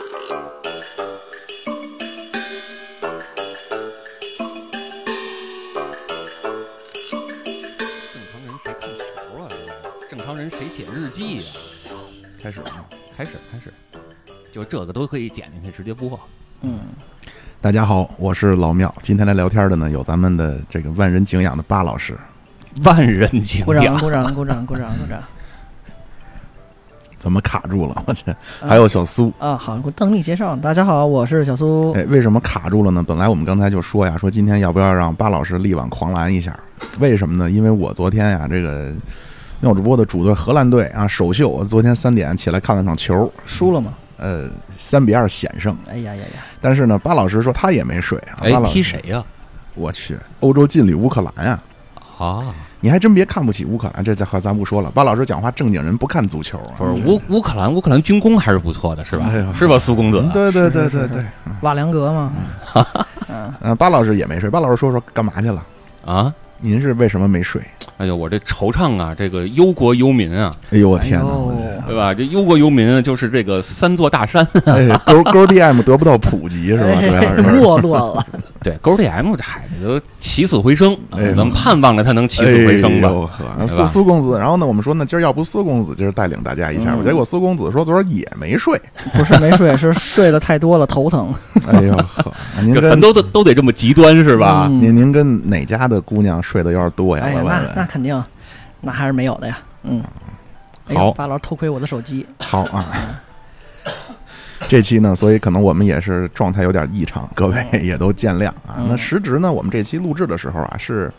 正常人谁看球啊？正常人谁写日记呀、开始了吗？开始，开始，就这个都可以剪进去直接播。嗯，大家好，我是老庙。今天来聊天的呢，有咱们的这个万人敬仰的巴老师。万人敬仰鼓掌，仰，鼓掌，鼓掌，鼓掌，鼓掌。怎么卡住了？我去！还有小苏。啊，好，我等你介绍。大家好，我是小苏。哎，为什么卡住了呢？本来我们刚才就说呀，说今天要不要让巴老师力挽狂澜一下？为什么呢？因为我昨天呀，这个妙主播的主队荷兰队啊首秀，我昨天三点起来看了场球，输了吗？呃，三比二险胜。哎呀呀呀！但是呢，巴老师说他也没睡啊。哎巴老，师踢谁呀、我去，欧洲劲旅乌克兰呀！啊？你还真别看不起乌克兰，这这话咱不说了。巴老师讲话正经人不看足球啊，不是乌乌克兰，乌克兰军工还是不错的，是吧？哎是吧，苏公子？对对对对对，瓦良格嘛，嗯，巴老师也没睡。巴老师说说干嘛去了？啊，您是为什么没睡？哎呦，我这惆怅啊，这个忧国忧民啊，哎呦我哎天哪！对吧？这忧国忧民就是这个三座大山。这哎，勾勾 DM 得不到普及是吧？主要哎是没落了。对，勾 DM 这孩子都起死回生，啊哎呦咱们盼望着他能起死回生吧。苏苏公子，然后呢，我们说呢，今儿要不苏公子今儿带领大家一下吧，嗯结果苏公子说昨儿也没睡。不是没睡，是睡的太多了，头疼。哎呦呵，您就咱跟都都都得这么极端是吧？嗯您您跟哪家的姑娘睡得有点多呀？哎呀，那。那肯定，那还是没有的呀。嗯。哎好呀，巴老师偷窥我的手机。好啊。这期呢，所以可能我们也是状态有点异常，各位也都见谅啊。嗯那时值呢，我们这期录制的时候啊，是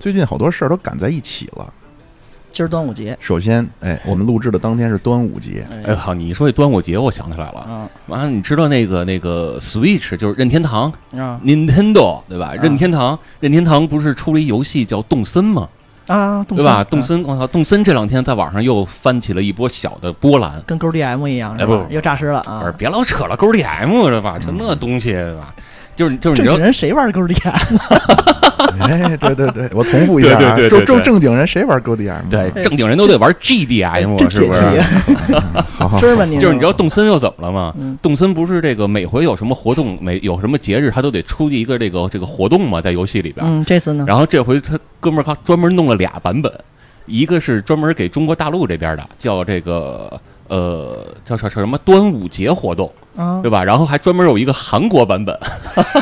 最近好多事儿都赶在一起了。今儿端午节。首先，哎，我们录制的当天是端午节，哎，好，你一说这端午节，我想起来了。嗯完了，你知道那个那个 Switch 就是任天堂啊 Nintendo 对吧？任天堂任天堂不是出了一游戏叫动森吗？啊！动对吧？动森，我操，动森这两天在网上又翻起了一波小的波澜。跟勾 DM 一样，是哎不？吧又诈尸了啊！别老扯了勾 DM 是吧？就那东西对吧？就是就是你知道正经人谁玩勾 DM？哎，对对对，我重复一下啊，对对对对正正正经人谁玩 GoDM？对正经人都得玩 GDM 真是不是？解气，好好知道吧你？就是你知道动森又怎么了吗？嗯动森不是这个每回有什么活动，每有什么节日，他都得出一个这个这个活动嘛，在游戏里边。嗯，这次呢？然后这回他哥们儿他专门弄了俩版本，一个是专门给中国大陆这边的，叫这个呃叫叫叫什么端午节活动，啊。对，吧？然后还专门有一个韩国版本，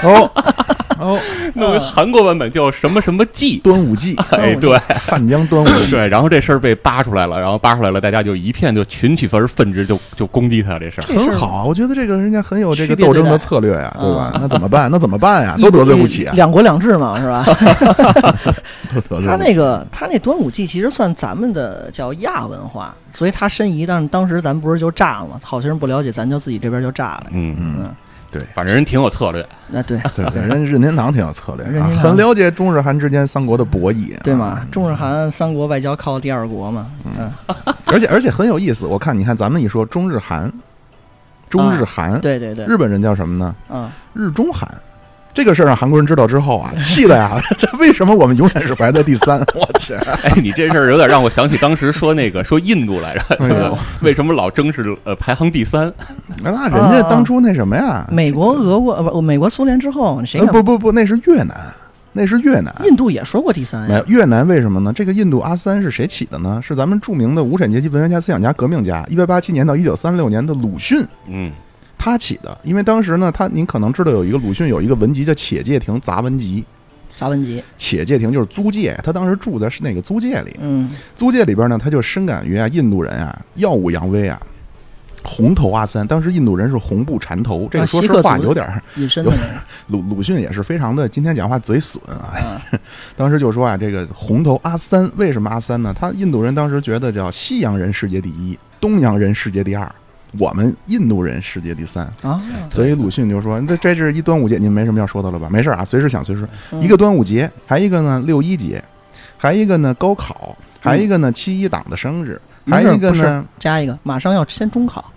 哦 哦，弄一个韩国版本叫什么什么祭。端午祭，哎，对汉江端午祭，对，然后这事儿被扒出来了，然后扒出来了，大家就一片就群起而奋之，就就攻击他这事儿。很好啊，我觉得这个人家很有这个斗争的策略呀，对吧嗯？那怎么办？那怎么办呀？一都得罪不起啊，两国两制嘛，是吧？都得罪他。那个他那端午祭其实算咱们的叫亚文化，所以他申遗，但是当时咱不是就炸了吗？好些人不了解，咱就自己这边就炸了。嗯，嗯，嗯，对反正人挺有策略。那对对 对，人任天堂挺有策略啊，任天堂很了解中日韩之间三国的博弈，对嘛啊？？中日韩三国外交靠第二国嘛。嗯，而且而且很有意思，我看你看咱们一说中日韩，中日韩，对对对，日本人叫什么呢？嗯，日中韩。这个事儿让韩国人知道之后啊，气的呀！这 为什么我们永远是排在第三？我去！哎，你这事儿有点让我想起当时说那个说印度来着，哎为什么老争是呃排行第三？那人家当初那什么呀？美国、俄国呃不，美国、苏联之后，谁？呃不不不，那是越南，那是越南。印度也说过第三呀。没有越南为什么呢？这个印度阿三是谁起的呢？是咱们著名的无产阶级文学家、思想家、革命家，一八八七年到一九三六年的鲁迅嗯，他起的。因为当时呢，他您可能知道有一个鲁迅有一个文集叫《且介亭杂文集》，杂文集，且介亭就是租界，他当时住在是那个租界里。嗯，租界里边呢，他就深感于啊，印度人啊耀武扬威啊，红头阿三。当时印度人是红布缠头，这个啊说实话有点儿隐身的。鲁鲁迅也是非常的，今天讲话嘴损啊。啊 当时就说啊，这个红头阿三为什么阿三呢？他印度人当时觉得叫西洋人世界第一，东洋人世界第二，我们印度人世界第三。啊，所以鲁迅就说：“这这是一端午节，您没什么要说的了吧？没事啊，随时想随时。嗯一个端午节，还一个呢六一节，还一个呢高考，还一个呢七一党的生日，还一个呢加一个，马上要先中考，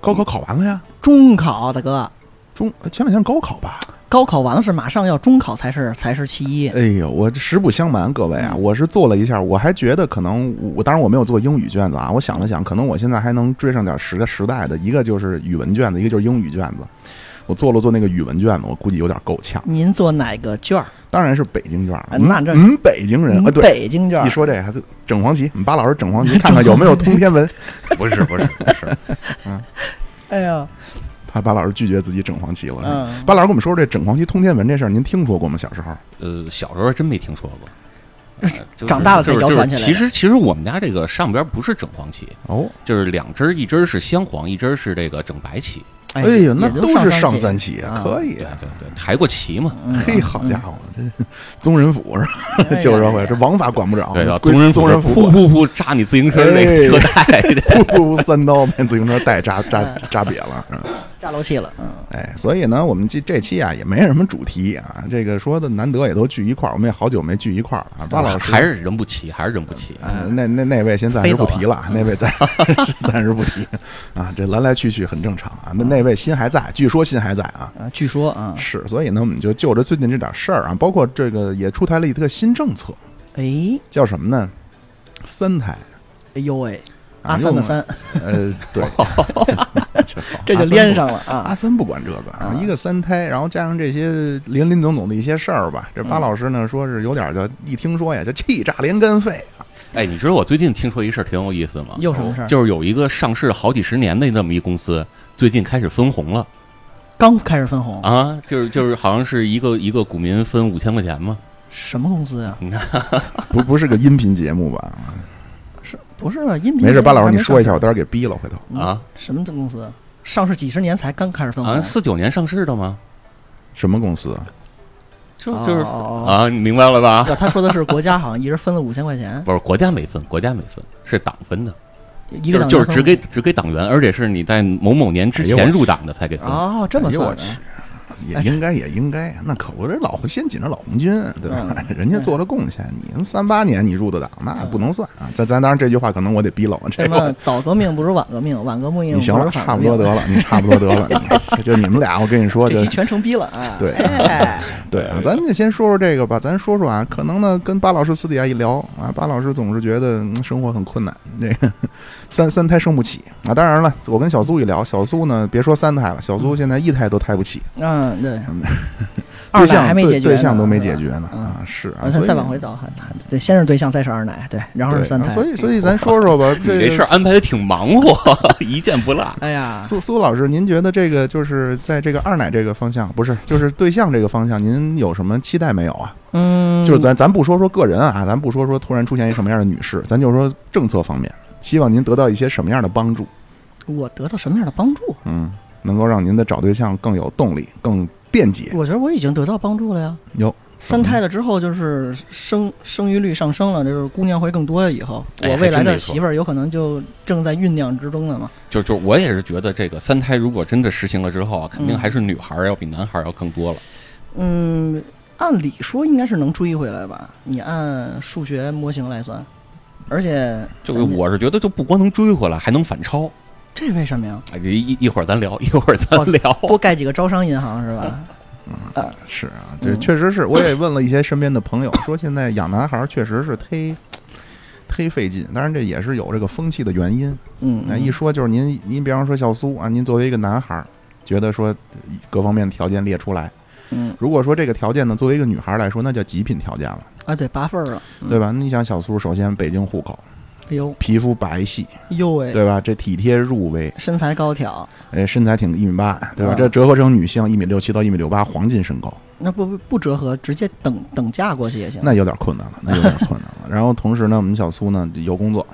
高考考完了呀。中考大哥，中前两天高考吧？高考完了是马上要中考才是才是其一。哎呦，我实不相瞒，各位啊，嗯我是做了一下，我还觉得可能我当然我没有做英语卷子啊，我想了想，可能我现在还能追上点时时代的，一个就是语文卷子，一个就是英语卷子。我做了做那个语文卷子，我估计有点够呛。您做哪个卷儿？当然是北京卷儿，哎那这嗯，北京人啊，对，北京卷儿。一说这还得整黄旗，我们巴老师整黄旗，看看有没有通天文。不是不是不是，嗯哎呀，怕巴老师拒绝自己整黄旗了。是吧嗯，巴老师跟我们说说这整黄旗通天文这事儿，您听说过吗？小时候？呃，小时候还真没听说过。呃就是长大了才就是谣传起来其实其实我们家这个上边不是整黄旗，哦，就是两只儿，一只儿是镶黄，一只儿是这个整白旗。哎哎呀，那都是上三三旗啊，啊可以对。对对，抬过旗嘛。嗯嘿，好家伙，这 宗人府是吧？旧社会，这王法管不着，对，宗人宗人府噗噗噗扎你自行车那个车带的。噗噗三刀把自行车带扎扎扎瘪了，是吧？炸漏气了。嗯，哎，所以呢，我们这这期啊也没什么主题啊，这个说的难得也都聚一块儿，我们也好久没聚一块儿了啊。巴老师还是人不齐，还是人不齐。呃那那那位先暂时不提了，那位暂 暂时不提啊，这来来去去很正常啊。那那位心还在，据说心还在啊。啊，据说啊，是，所以呢，我们就就着最近这点事儿啊，包括这个也出台了一个新政策，哎，叫什么呢？三胎。哎呦喂，啊阿三的，三，呃，对，这就连上了啊。阿三不管这个啊，一个三胎，然后加上这些林林总总的一些事儿吧，这巴老师呢说是有点叫一听说呀，就气炸连肝肺啊。哎，你知道我最近听说一事儿挺有意思吗？有什么事儿？就是有一个上市好几十年的那么一公司，最近开始分红了刚开始分红，啊！就是就是好像是一个一个股民分五千块钱嘛。什么公司呀？不不是个音频节目吧？是不是啊音频？没事，巴老师你说一下，我的待会儿给逼了回头。嗯啊什么公司？上市几十年才刚开始分红好像，四九年上市的吗？什么公司？就就是啊，你明白了吧？要他说的是国家好像一人分了五千块钱，不是国家没分，国家没分，是党分的，一个党员就是就是只给只给党员，而且是你在某某年之前入党的才给分。哦，这么哎呦我去算的。，也应该也应该，那可不是老先紧着老红军，对吧？嗯人家做了贡献，你三八年你入的党，那不能算啊。咱咱当然这句话可能我得逼了，这什么早革命不如晚革命，晚革命你行了，差不多得了，你差不多得了，你就你们俩，我跟你说，就这期全程逼了啊！对哎，对啊，咱就先说说这个吧。咱说说啊，可能呢，跟巴老师私底下一聊啊，巴老师总是觉得、嗯生活很困难，这个三三胎生不起啊。当然了，我跟小苏一聊，小苏呢，别说三胎了，小苏现在一胎都胎不起，嗯，对，对二奶还没解决呢，对象都没解决呢嗯啊，是啊，啊，再再往回走，还还对，先是对象，再是二奶，对，然后是三胎。啊所以所以咱说说吧，这这事儿安排的挺忙活，一件不落。哎呀，苏苏老师，您觉得这个就是在这个二奶这个方向，不是就是对象这个方向，您有什么期待没有啊？嗯，就是咱咱不说说个人啊，咱不说说突然出现一什么样的女士，咱就说政策方面，希望您得到一些什么样的帮助，我得到什么样的帮助？嗯，能够让您的找对象更有动力、更便捷。我觉得我已经得到帮助了呀。有三胎了之后，就是生生育率上升了，就是姑娘会更多了。以后哎我未来的媳妇儿有可能就正在酝酿之中了嘛。就就我也是觉得这个三胎如果真的实行了之后啊，肯定嗯还是女孩儿要比男孩儿要更多了。嗯，按理说应该是能追回来吧？你按数学模型来算，而且就我是觉得，就不光能追回来，还能反超。这为什么呀？哎，一一一会儿咱聊，一会儿咱聊。多盖几个招商银行是吧？嗯，是啊，这嗯确实是，我也问了一些身边的朋友，说现在养男孩儿确实是忒忒费劲，当然这也是有这个风气的原因。嗯，那一说就是您，您比方说小苏啊，您作为一个男孩儿，觉得说各方面条件列出来，嗯如果说这个条件呢，作为一个女孩儿来说，那叫极品条件了，啊，对，八份儿了，嗯对吧？你想小苏，首先北京户口，哎呦皮肤白皙，呦喂，对吧？这体贴入微，身材高挑，哎，身材挺一米八，对吧？啊这折合成女性一米六七到一米六八黄金身高，那不不不折合，直接等等价过去也行。那有点困难了，那有点困难了。然后同时呢，我们小苏呢有工作，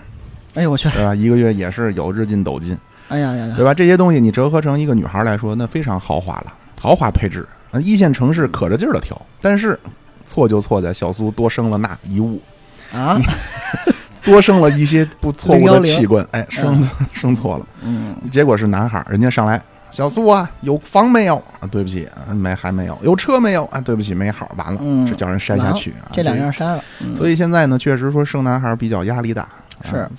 哎呦我去，对吧？一个月也是有日进斗金，哎呀呀呀对，吧？这些东西你折合成一个女孩来说，那非常豪华了，豪华配置。啊一线城市可着劲儿的挑，但是错就错在小苏多生了那一物，啊，多生了一些不错误的器官，哎，生 生错了，嗯，结果是男孩儿，人家上来。小苏啊，有房没有啊？对不起，啊没还没有。有车没有啊？对不起，没好。完了，嗯这叫人筛下去啊。这两样筛了。嗯所以现在呢，确实说生男孩儿比较压力大。是啊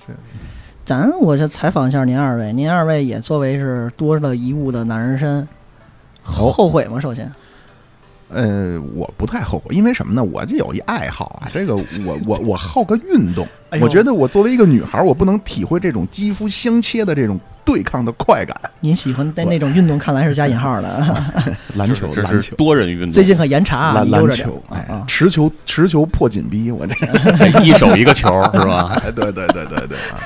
咱我就采访一下您二位，您二位也作为是多了一物的男人身，后悔吗？首先，呃，我不太后悔，因为什么呢？我就有一爱好啊，这个我我我好个运动，哎我觉得我作为一个女孩儿，我不能体会这种肌肤相切的这种对抗的快感。您喜欢在那种运动，看来是加引号的。篮球，篮球，多人运动，最近可严查啊，篮球，哎持球持球破紧逼，我这 一手一个球是吧？哎，对对对对对啊，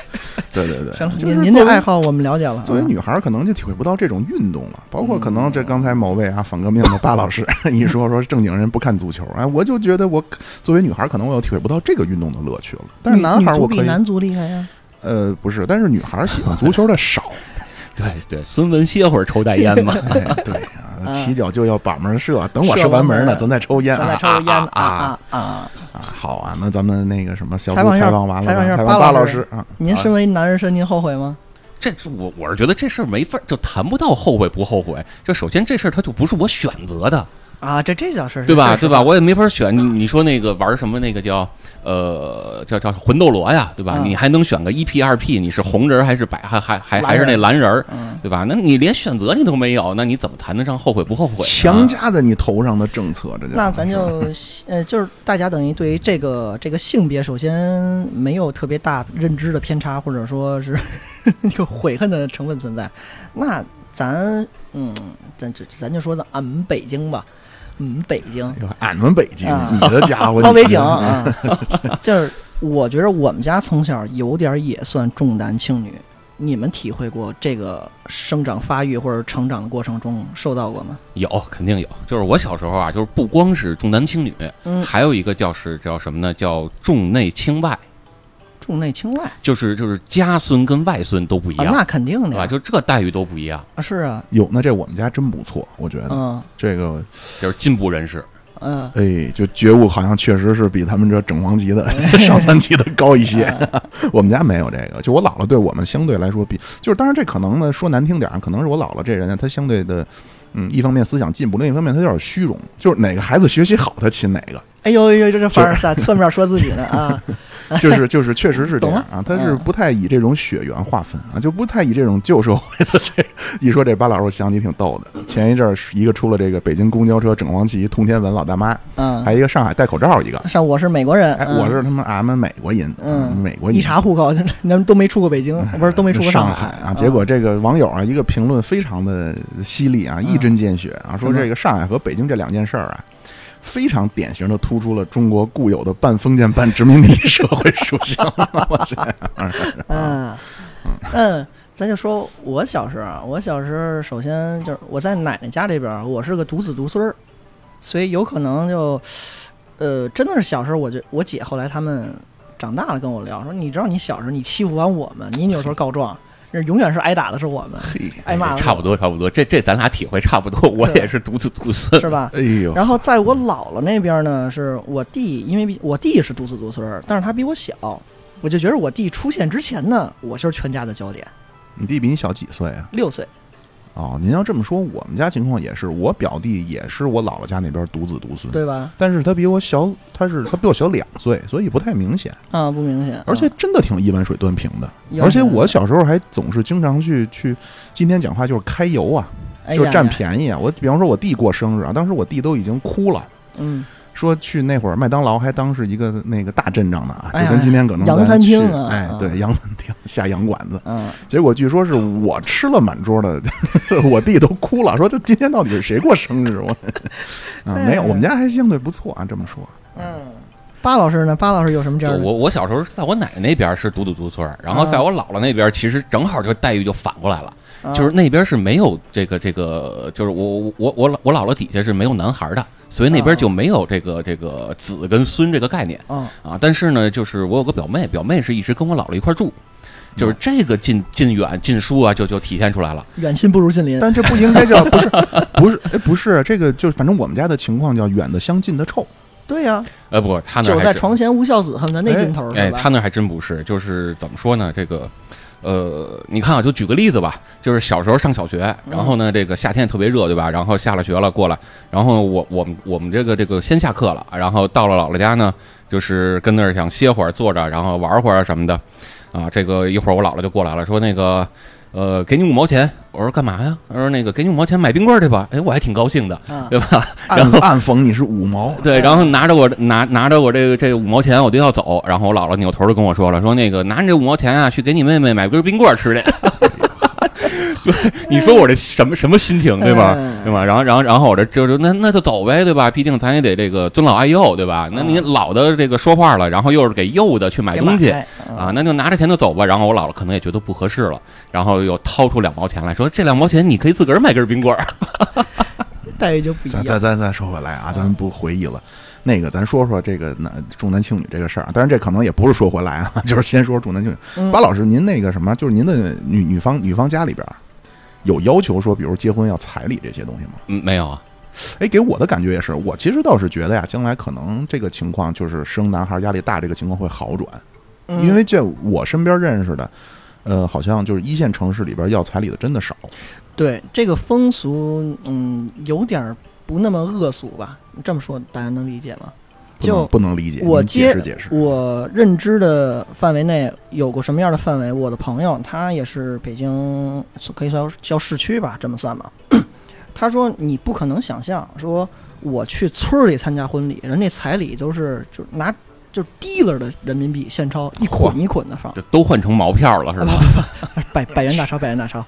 对对对，行了，就是您您作为的爱好我们了解了。作为啊女孩儿可能就体会不到这种运动了，包括可能这刚才某位啊反革命的巴老师 一说说正经人不看足球，哎，我就觉得我作为女孩儿可能我又体会不到这个运动的乐趣了。但是男孩儿我可以，比男足厉害呀。呃，不是，但是女孩儿喜欢 足球的少，对对，孙文歇会儿抽袋烟嘛。哎，对起脚就要把门射，等我射射完门呢，咱再抽烟啊咱再抽个烟啊啊啊啊！啊！好啊，那咱们那个什么小组采访采访完了，采访一下巴巴老师老师啊，您身为男人身，您后悔吗？这我我是觉得这事儿没法儿就谈不到后悔不后悔。就首先这事儿它就不是我选择的，啊，这这倒是对吧？对吧？我也没法选。你你说那个玩什么那个叫呃叫叫魂斗罗呀，对吧？嗯你还能选个一 P 二 P，你是红人儿还是白还还还还是那蓝人儿，嗯，对吧？那你连选择你都没有，那你怎么谈得上后悔不后悔呢？强加在你头上的政策，这叫那咱就呃，就是大家等于对于这个这个性别，首先没有特别大认知的偏差，或者说是 有悔恨的成分存在。那咱嗯，咱就咱就说咱俺们北京吧，嗯，北京俺们北京，啊你的家伙，老北你京啊，就是我觉得我们家从小有点儿也算重男轻女。你们体会过这个生长发育或者成长的过程中受到过吗？有，肯定有。就是我小时候啊，就是不光是重男轻女，嗯，还有一个叫是叫什么呢？叫重内轻外，重内轻外就是就是家孙跟外孙都不一啊，样，那肯定对吧？的呀，就这待遇都不一样，啊是啊，有那这我们家真不错，我觉得嗯这个就是进步人士。嗯。哎，就觉悟好像确实是比他们这整黄级的 上三级的高一些。我们家没有这个，就我姥姥对我们相对来说比，就是当然这可能呢说难听点儿，可能是我姥姥这人呢，她相对的。嗯，一方面思想进步，另一方面她有点虚荣，就是哪个孩子学习好，她亲哪个，哎呦呦，这这凡尔赛，侧面说自己呢啊！就是就是确实是这样啊，他是不太以这种血缘划分啊，就不太以这种旧社会的这 一说这八老师，我想起挺逗的。前一阵儿一个出了这个北京公交车整黄旗，通天文老大妈，嗯，还有一个上海戴口罩一个，上我是美国人，我是他妈俺们美国人，嗯。美国人。一查户口，咱们都没出过北京，不是都没出过上海。啊。结果这个网友啊，一个评论非常的犀利啊，一针见血啊，说这个上海和北京这两件事儿啊。非常典型的突出了中国固有的半封建半殖民地社会属性，我去，嗯嗯，咱就说我小时候，我小时候首先就是我在奶奶家这边，我是个独子独孙儿，所以有可能就呃，真的是小时候，我就我姐后来他们长大了跟我聊说，你知道你小时候你欺负完我们，你扭头告状，永远是挨打的是我们，嘿，挨骂差不多，差不多，这这咱俩体会差不多。我也是独子独孙，是吧？哎呦，然后在我姥姥那边呢，是我弟，因为我弟是独子独孙儿，但是他比我小，我就觉得我弟出现之前呢，我就是全家的焦点，你弟比你小几岁啊？六岁，哦，您要这么说，我们家情况也是，我表弟也是我姥姥家那边独子独孙，对吧？但是他比我小，他是他比我小两岁，所以不太明显，啊，不明显，而且啊真的挺一碗水端平的。有而且我小时候还总是经常去去，今天讲话就是开油啊，就是占便宜啊。我比方说我弟过生日啊，当时我弟都已经哭了。嗯，说去那会儿麦当劳还当是一个那个大阵仗呢啊，就跟今天可能洋餐厅啊啊，哎对，洋餐厅 下洋馆子，嗯，结果据说是我吃了满桌的，我弟都哭了，说这今天到底是谁过生日？我 啊没有，我们家还相对不错啊，这么说。嗯，巴老师呢？巴老师有什么这样的？就我我小时候在我奶奶那边是独独独村，然后啊在我姥姥那边其实正好这个待遇就反过来了，啊就是那边是没有这个这个，就是我我我老我姥姥底下是没有男孩的，所以那边啊就没有这个这个子跟孙这个概念啊，啊。但是呢，就是我有个表妹，表妹是一直跟我姥姥一块住。就是这个近近远近疏啊，就就体现出来了。远亲不如近邻。但这不应该叫 不是不是哎不是这个就是反正我们家的情况叫远的相近的臭。对呀，呃，不，他那久在床前无孝子，恨不得那劲头哎？他那还真不是，就是怎么说呢？这个，呃，你看啊，就举个例子吧，就是小时候上小学，然后呢，这个夏天特别热，对吧？然后下了学了过来，然后我我们我们这个这个先下课了，然后到了姥姥家呢，就是跟那儿想歇会儿坐着，然后玩会儿啊什么的，啊，这个一会儿我姥姥就过来了，说那个。呃，给你五毛钱。我说干嘛呀？他说那个给你五毛钱买冰棍儿去吧。哎，我还挺高兴的，啊对吧？然后暗讽你是五毛，对，然后拿着我拿拿着我这个这个五毛钱，我就要走。然后我姥姥扭头就跟我说了，说那个拿着这五毛钱啊，去给你妹妹买根冰棍儿吃去。对，你说我这什么什么心情，对吧？嗯对吧？然后，然后，然后我这就是那那就走呗，对吧？毕竟咱也得这个尊老爱幼，对吧？那你老的这个说话了，然后又是给幼的去买东西买啊，那就拿着钱就走吧。然后我姥姥可能也觉得不合适了，然后又掏出两毛钱来说：“这两毛钱你可以自个儿买根冰棍儿。待遇就不一样。咱咱咱再说回来啊，咱们不回忆了。那个，咱说说这个男重男轻女这个事儿啊，当然这可能也不是说回来啊，就是先说重男轻女。嗯巴老师，您那个什么，就是您的女女方女方家里边儿有要求说，比如结婚要彩礼这些东西吗？”嗯，没有啊，哎，给我的感觉也是，我其实倒是觉得呀，将来可能这个情况就是生男孩压力大，这个情况会好转，嗯因为这我身边认识的，呃，好像就是一线城市里边要彩礼的真的少。对这个风俗，嗯，有点儿不那么恶俗吧？这么说大家能理解吗？不能就不能理解，我解释解释。我认知的范围内有过什么样的范围？我的朋友他也是北京，可以说叫市区吧，这么算吧。他说你不可能想象，说我去村儿里参加婚礼，人家彩礼都是就拿就提了的人民币现钞一捆一捆的放，就都换成毛票了，是吧？百百元大钞，百元大钞。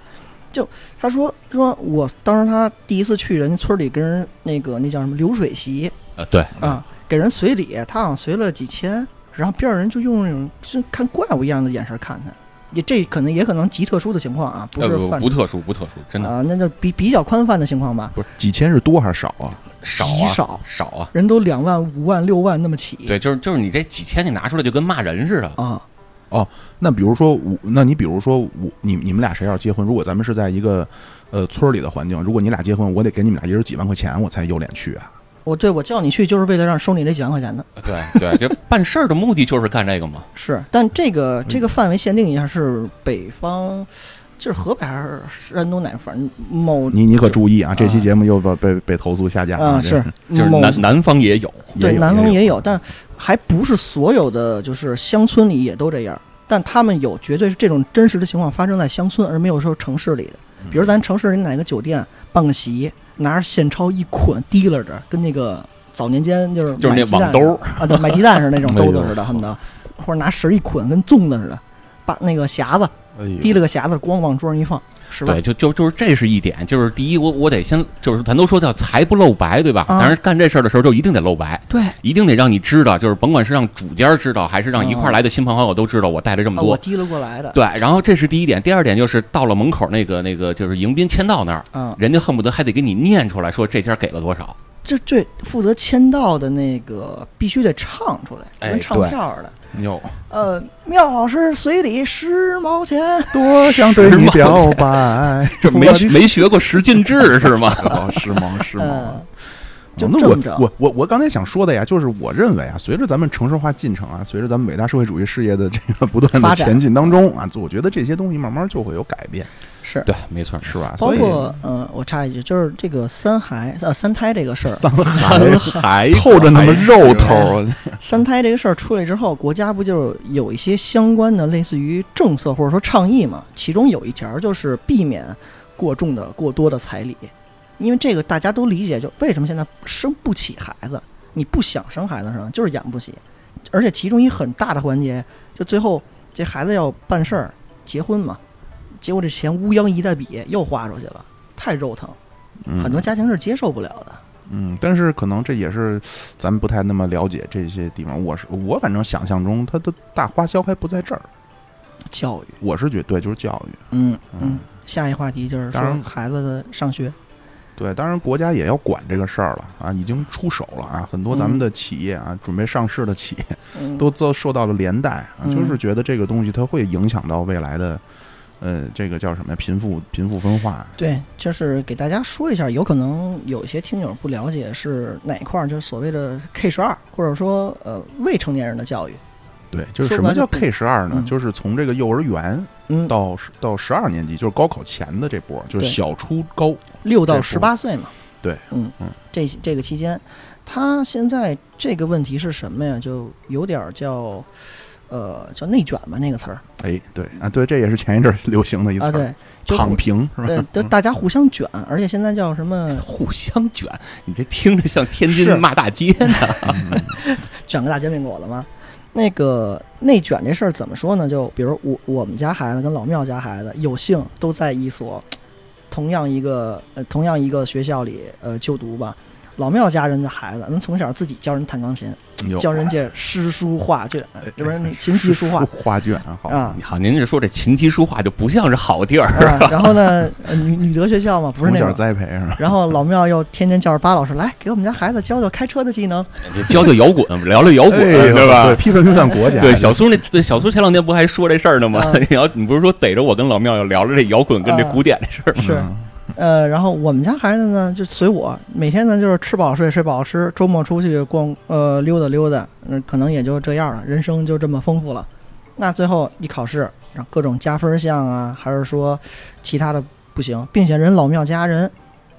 就他说说我当时他第一次去人家村里跟人那个那叫什么流水席啊，对，啊，给人随礼，他好像随了几千，然后边上人就用那种就看怪物一样的眼神看他，也这可能也可能极特殊的情况啊，不呃是不特殊，不特殊，真的啊，那就比比较宽泛的情况吧，不是几千是多还是少啊？少啊，极少少啊。人都两万、五万、六万那么起，对，就是就是你这几千你拿出来就跟骂人似的。啊，哦那比如说我，那你比如说我，你你们俩谁要结婚？如果咱们是在一个呃村儿里的环境，如果你俩结婚，我得给你们俩一人几万块钱，我才有脸去啊。我对我叫你去就是为了让收你这几万块钱的。对对，这办事儿的目的就是干这个嘛。是，但这个这个范围限定一下是北方，就是河北还是山东哪反正某你你可注意啊，啊。这期节目又被被被投诉下架啊是。就是南南方也有，对南方也也有，但还不是所有的就是乡村里也都这样，但他们有绝对是这种真实的情况发生在乡村，而没有说城市里的。比如咱城市里哪个酒店办个席，拿着现钞一捆提拉着，跟那个早年间就是就是那网兜儿。啊，对，买鸡蛋似的那种 兜子似的，恨不得，或者拿绳一捆跟粽子似的，把那个匣子提了个匣子，光往桌上一放，是吧对，就就就是这是一点，就是第一，我我得先就是咱都说叫财不露白，对吧？啊当然干这事儿的时候就一定得露白，对，一定得让你知道，就是甭管是让主家知道，还是让一块儿来的亲朋好友都知道我带了这么啊，我多。提了过来的，对，然后这是第一点，第二点就是到了门口那个那个就是迎宾签到那儿，啊，人家恨不得还得给你念出来说这家给了多少。这这负责签到的那个必须得唱出来，跟唱票似的。哟，呃，妙老师随礼十毛钱，多想对你表白，这没没学过十进制是吗？哦，时髦时髦。嗯，就哦那我这么着。我我我刚才想说的呀，就是我认为啊，随着咱们城市化进程啊，随着咱们伟大社会主义事业的这个不断的前进当中啊，我觉得这些东西慢慢就会有改变，是。对，没错，是吧？包括呃，我插一句，就是这个三孩呃三胎这个事儿，三孩 还透着那么肉头，三胎这个事儿出来之后，国家不就有一些相关的类似于政策或者说倡议嘛？其中有一条就是避免过重的、过多的彩礼，因为这个大家都理解，就为什么现在生不起孩子，你不想生孩子是吧？就是养不起，而且其中一很大的环节，就最后这孩子要办事儿、结婚嘛，结果这钱乌泱一大笔又花出去了，太肉疼，嗯很多家庭是接受不了的。嗯，但是可能这也是咱们不太那么了解这些地方。我是我反正想象中，它的大花销还不在这儿。教育，我是觉得对，就是教育。嗯嗯嗯。下一话题就是说孩子的上学，对，当然国家也要管这个事儿了啊，已经出手了啊，很多咱们嗯的企业啊，准备上市的企业嗯都遭受到了连带啊，嗯就是觉得这个东西它会影响到未来的，呃，这个叫什么呀？贫富贫富分化。对，就是给大家说一下，有可能有一些听友不了解是哪一块儿，就是所谓的 K 十二，或者说呃未成年人的教育。对，就是什么叫 K 十二呢？嗯就是从这个幼儿园嗯，到十到十二年级，就是高考前的这波，就是小初高。六到十八岁嘛。对，嗯嗯，这这个期间，他现在这个问题是什么呀？就有点儿叫，呃，叫内卷吧那个词儿哎，对啊，对，这也是前一阵儿流行的一啊，词儿，对，躺平是吧？对，都大家互相卷，而且现在叫什么互相卷，你这听着像天津骂大街呢。卷个大煎饼果子吗？那个内卷这事儿怎么说呢？就比如我我们家孩子跟老庙家孩子有幸都在一所同样一个呃同样一个学校里呃就读吧。老庙家人的孩子能从小自己教人弹钢琴，教人家诗书画卷，这不是那琴棋书画 画卷啊，好，啊好，您这说这琴棋书画就不像是好地儿，啊。然后呢，呃女女德学校嘛，不是那种。栽培是吧？然后老庙又天天叫着巴老师来给我们家孩子教教开车的技能，教教摇滚，聊聊摇滚，哎对吧？对，批判批判国家，对，小苏那对小苏前两天不还说这事儿呢吗？嗯 你要你不是说逮着我跟老庙要聊聊这摇滚跟这嗯古典的事儿吗？是，呃，然后我们家孩子呢，就随我，每天呢就是吃饱睡，睡饱吃，周末出去逛，呃，溜达溜达，嗯、可能也就这样了，人生就这么丰富了。那最后一考试，然后各种加分项啊，还是说其他的不行，并且人老庙家人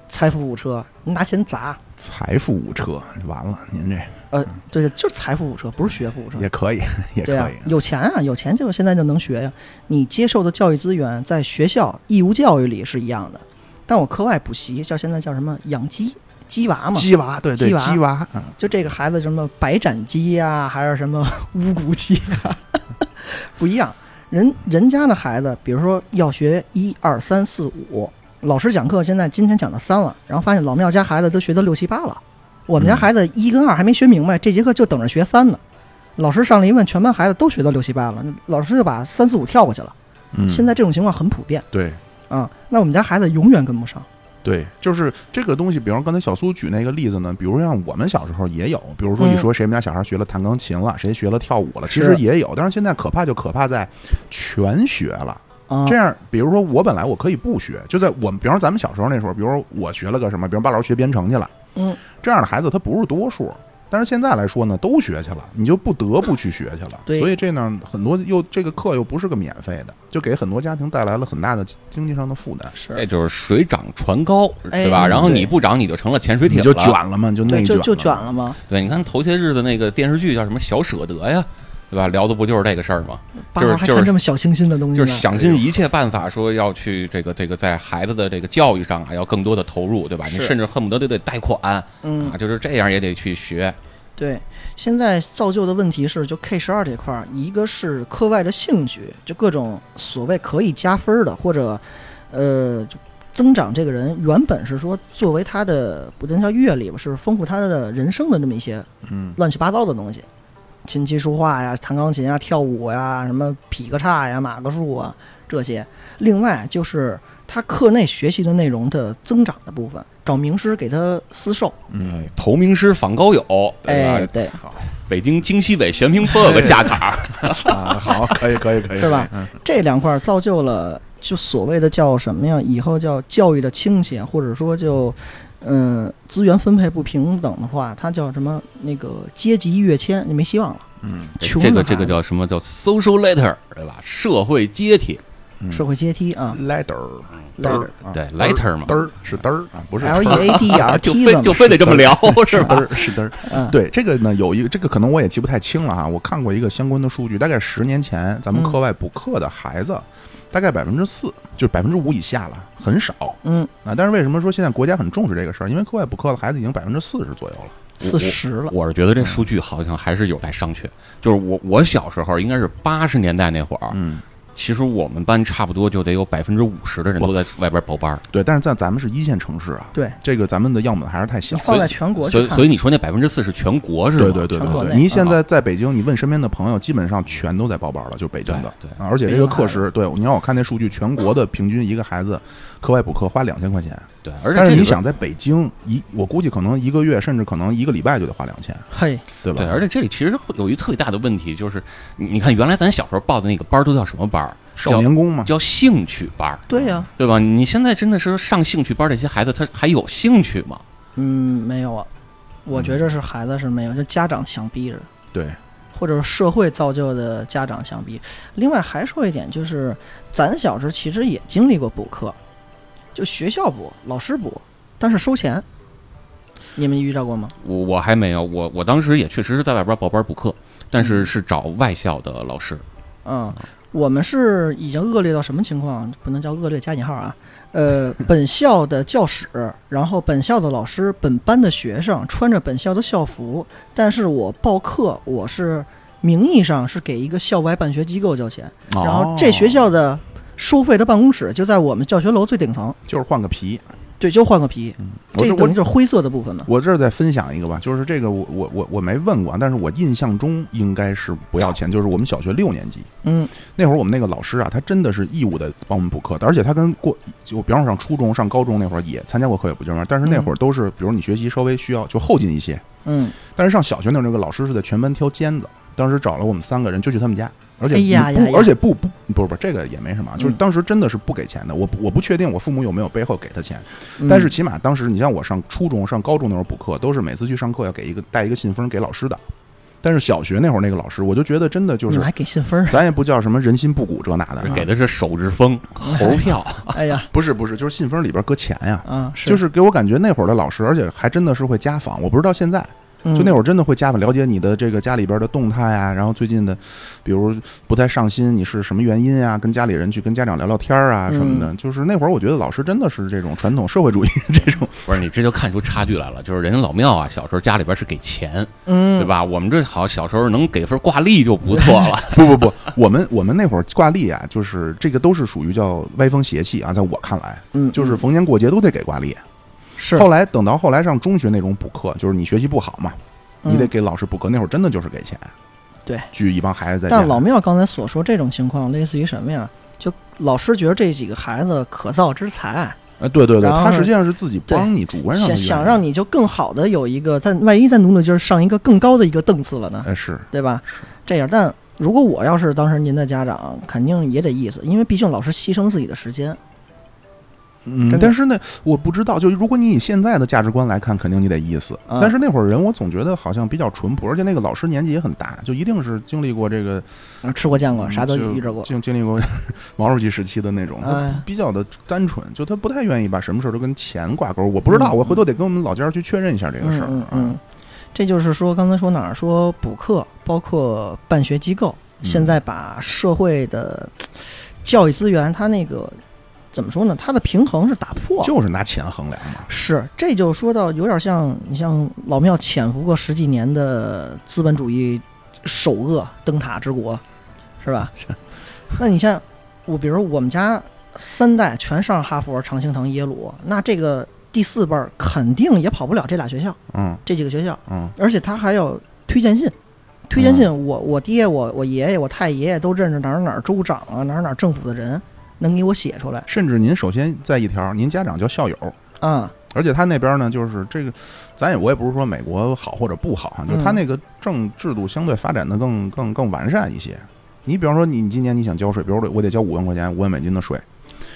财富五车，拿钱砸，财富五车完了，您这呃，对，就是财富五车，不是学富五车。也可以，也可以，，有钱啊，有钱就现在就能学呀。你接受的教育资源在学校义务教育里是一样的，但我课外补习叫现在叫什么养鸡鸡娃嘛，鸡娃，对对，鸡娃鸡娃，嗯就这个孩子什么白斩鸡呀、还是什么乌骨鸡呀、不一样。人人家的孩子，比如说要学一二三四五，老师讲课现在今天讲到三了，然后发现老庙家孩子都学到六七八了，我们家嗯孩子一跟二还没学明白，这节课就等着学三呢。老师上来一问，全班孩子都学到六七八了，老师就把三四五跳过去了。嗯，现在这种情况很普遍对。啊，那我们家孩子永远跟不上。对，就是这个东西，比方刚才小苏举那个例子呢，比如像我们小时候也有，比如说你说谁们家小孩学了弹钢琴了，谁学了跳舞了，其实也有，但是现在可怕就可怕在全学了。啊，这样，比如说我本来我可以不学，就在我们，比方说咱们小时候那时候，比如说我学了个什么，比如巴老师学编程去了，嗯，这样的孩子他不是多数。但是现在来说呢，都学去了，你就不得不去学去了。对所以这呢，很多又这个课又不是个免费的，就给很多家庭带来了很大的经济上的负担。是这就是水涨船高，哎对吧？然后你不涨，你就成了潜水艇你就卷了嘛，就内对，卷就就卷了。了吗？对，你看头些日子那个电视剧叫什么《小舍得》呀，对吧？聊的不就是这个事儿吗？爸就是就是妈还看这么小清新的东西呢？就是想尽一切办法说要去这个这个在孩子的这个教育上啊要更多的投入，对吧？你甚至恨不得都得贷款嗯啊，，就是这样也得去学。对，现在造就的问题是，就 K 十二这块儿，一个是课外的兴趣，就各种所谓可以加分儿的，或者呃，就增长这个人原本是说作为他的不能叫阅历吧，是丰富他的人生的这么一些嗯，乱七八糟的东西，琴棋书画呀、弹钢琴啊、跳舞呀、什么劈个叉呀、马个术啊这些。另外就是他课内学习的内容的增长的部分，找名师给他私授。嗯，投名师访高友，对吧？哎，对，北京京西北玄平坡有个下坎儿，啊，好，可以，可以，可以，是吧嗯这两块造就了就所谓的叫什么呀？以后叫教育的倾斜，或者说就嗯、资源分配不平等的话，它叫什么？那个阶级跃迁，你没希望了。嗯，穷这个这个叫什么叫 social ladder，对吧？社会阶梯，嗯社会阶梯啊 ladder，，ladder 啊对 ladder 嘛嘚儿是嘚儿啊，不是，L E A D E R 就非就非得这么聊，是吧？儿是嘚儿。嗯，对这个呢，有一个这个可能我也记不太清了哈。我看过一个相关的数据，大概十年前咱们嗯课外补课的孩子，大概百分之四，就是百分之五以下了，很少嗯，啊。但是为什么说现在国家很重视这个事儿？因为课外补课的孩子已经百分之四十左右了。四十了。我是觉得这数据好像还是有待商榷。就是我我小时候应该是八十年代那会儿，嗯，其实我们班差不多就得有百分之五十的人都在外边报班儿，对。但是在咱们是一线城市啊，对，这个咱们的样本还是太小你。放在全国去看，所以所以你说那百分之四是全国是吗？对对对对对，您现在在北京，你问身边的朋友，基本上全都在报班了，就是北京的。对啊而且这个课时，对你让我看那数据，全国的平均一个孩子课外补课花两千块钱，对，而且但是你想在北京一，我估计可能一个月甚至可能一个礼拜就得花两千，嘿，对吧？对，而且这里其实会有一特别大的问题，就是你你看原来咱小时候报的那个班儿都叫什么班儿？少年宫嘛，叫兴趣班儿，对呀、对吧？你现在真的是上兴趣班儿这些孩子，他还有兴趣吗？嗯，没有啊，我觉着是孩子是没有，就家长强逼着。对，或者是社会造就的家长相逼。另外还说一点，就是咱小时候其实也经历过补课，就学校补，老师补，但是收钱。你们遇到过吗？我我还没有，我我当时也确实是在外边报班补课，但是是找外校的老师。嗯，我们是已经恶劣到什么情况？不能叫恶劣加引号啊。呃，本校的教室，然后本校的老师，本班的学生穿着本校的校服，但是我报课，我是名义上是给一个校外办学机构交钱，哦然后这学校的收费的办公室就在我们教学楼最顶层，就是换个皮。对，就换个皮，这等于就是灰色的部分嘛。我这儿再分享一个吧，就是这个我我我我没问过，但是我印象中应该是不要钱，就是我们小学六年级嗯那会儿，我们那个老师啊，他真的是义务的帮我们补课的，而且他跟过就比方说上初中、上高中那会儿也参加过课外补习班，但是那会儿都是比如你学习稍微需要就后进一些，嗯，但是上小学那会儿那个老师是在全班挑尖子，当时找了我们三个人就去他们家，而且哎呀不呀呀而且不不不不这个也没什么，就是嗯当时真的是不给钱的，我我不确定我父母有没有背后给他钱，嗯但是起码当时你像我上初中、上高中那会儿补课，都是每次去上课要给一个带一个信封给老师的。但是小学那会儿那个老师，我就觉得真的就是你们，还给信封？咱也不叫什么人心不古这那的，给的是手指风猴票，哎呀 不是不是，就是信封里边搁钱呀。啊，就是给我感觉那会儿的老师，而且还真的是会家访，我不知道现在，就那会会儿真的会家访，了解你的这个家里边的动态啊，然后最近的，比如不太上心，你是什么原因啊？跟家里人去跟家长聊聊天啊什么的。就是那会儿，我觉得老师真的是这种传统社会主义这种，不是你这就看出差距来了。就是人家老庙啊，小时候家里边是给钱，嗯对吧？我们这好小时候能给份挂历就不错了。不不不，我们我们那会儿挂历啊，就是这个都是属于叫歪风邪气啊，在我看来，嗯，就是嗯逢年过节都得给挂历。是后来等到后来上中学那种补课，就是你学习不好嘛，你得嗯给老师补课，那会儿真的就是给钱。对，聚一帮孩子在。但老庙刚才所说这种情况，类似于什么呀？就老师觉得这几个孩子可造之才，哎，对对对，他实际上是自己帮你主观上想想让你就更好的有一个，但万一再努努劲儿上一个更高的一个档次了呢，哎是对吧是？这样，但如果我要是当时您的家长，肯定也得意思，因为毕竟老师牺牲自己的时间。嗯但是呢，我不知道，就如果你以现在的价值观来看，肯定你得意思。啊但是那会儿人，我总觉得好像比较淳朴，而且那个老师年纪也很大，就一定是经历过这个，啊吃过见过，嗯啥都就遇着过。经经历过 毛主席时期的那种，哎他比较的单纯，就他不太愿意把什么事儿都跟钱挂钩。我不知道，嗯我回头得跟我们老家去确认一下这个事儿。嗯这就是说，刚才说哪儿说补课，包括办学机构，嗯现在把社会的教育资源，他那个怎么说呢？它的平衡是打破。就是拿钱衡量嘛。是，这就说到有点像你像老庙潜伏过十几年的资本主义首恶灯塔之国，是吧？那你像我，比如我们家三代全上哈佛、常青藤、耶鲁，那这个第四辈儿肯定也跑不了这俩学校，嗯这几个学校，嗯而且他还有推荐信。推荐信，我我爹、我我爷爷、我太爷爷都认识哪儿哪儿州长啊，哪儿哪儿政府的人，能给我写出来甚至您首先在一条，您家长叫校友，嗯。而且他那边呢，就是这个，咱也我也不是说美国好或者不好哈，就他嗯那个政制度相对发展的更更更完善一些。你比方说你，你今年你想交税，比如说我得交五万块钱五万美金的税，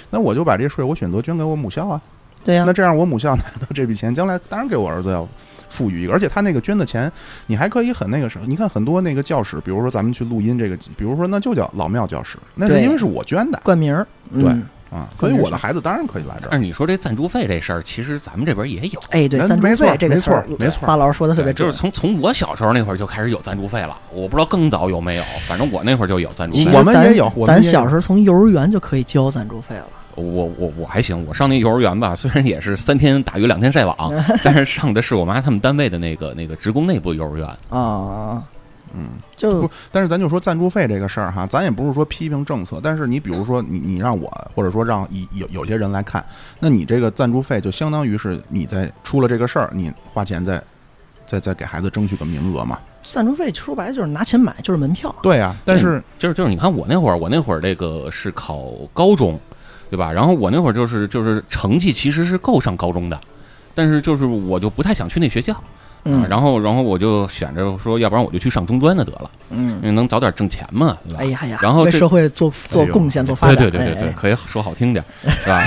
那我就把这税我选择捐给我母校啊。对呀、那这样我母校拿到这笔钱，将来当然给我儿子要富裕一个，而且他那个捐的钱，你还可以很那个什么，你看很多那个教室，比如说咱们去录音这个，比如说那就叫老庙教室，那是因为是我捐的冠名儿，对嗯啊，所以我的孩子当然可以来这儿。但是你说这赞助费这事儿，其实咱们这边也有。哎，对，赞助没错费这个没词儿错没错巴老师说的特别准。对就是从从我小时候那会儿就开始有赞助费了，我不知道更早有没有，反正我那会儿就有赞助费我们也有咱小时候从幼儿园就可以交赞助费了。我我我还行，我上那幼儿园吧，虽然也是三天打鱼两天晒网，但是上的是我妈他们单位的那个那个职工内部幼儿园。啊，嗯，就不，但是咱就说赞助费这个事儿哈，咱也不是说批评政策，但是你比如说你你让我或者说让一有有些人来看，那你这个赞助费就相当于是你在出了这个事儿，你花钱再再再给孩子争取个名额嘛。赞助费说白了就是拿钱买，就是门票。对啊、但是就是就是，你看我那会儿，我那会儿这个是考高中，对吧？然后我那会儿就是就是成绩其实是够上高中的，但是就是我就不太想去那学校，嗯，然后然后我就选着说，要不然我就去上中专的得了，嗯因，为能早点挣钱嘛，对吧？哎呀呀，然后这为社会做做贡献、做发展。对对对对，哎可以说好听点，是吧？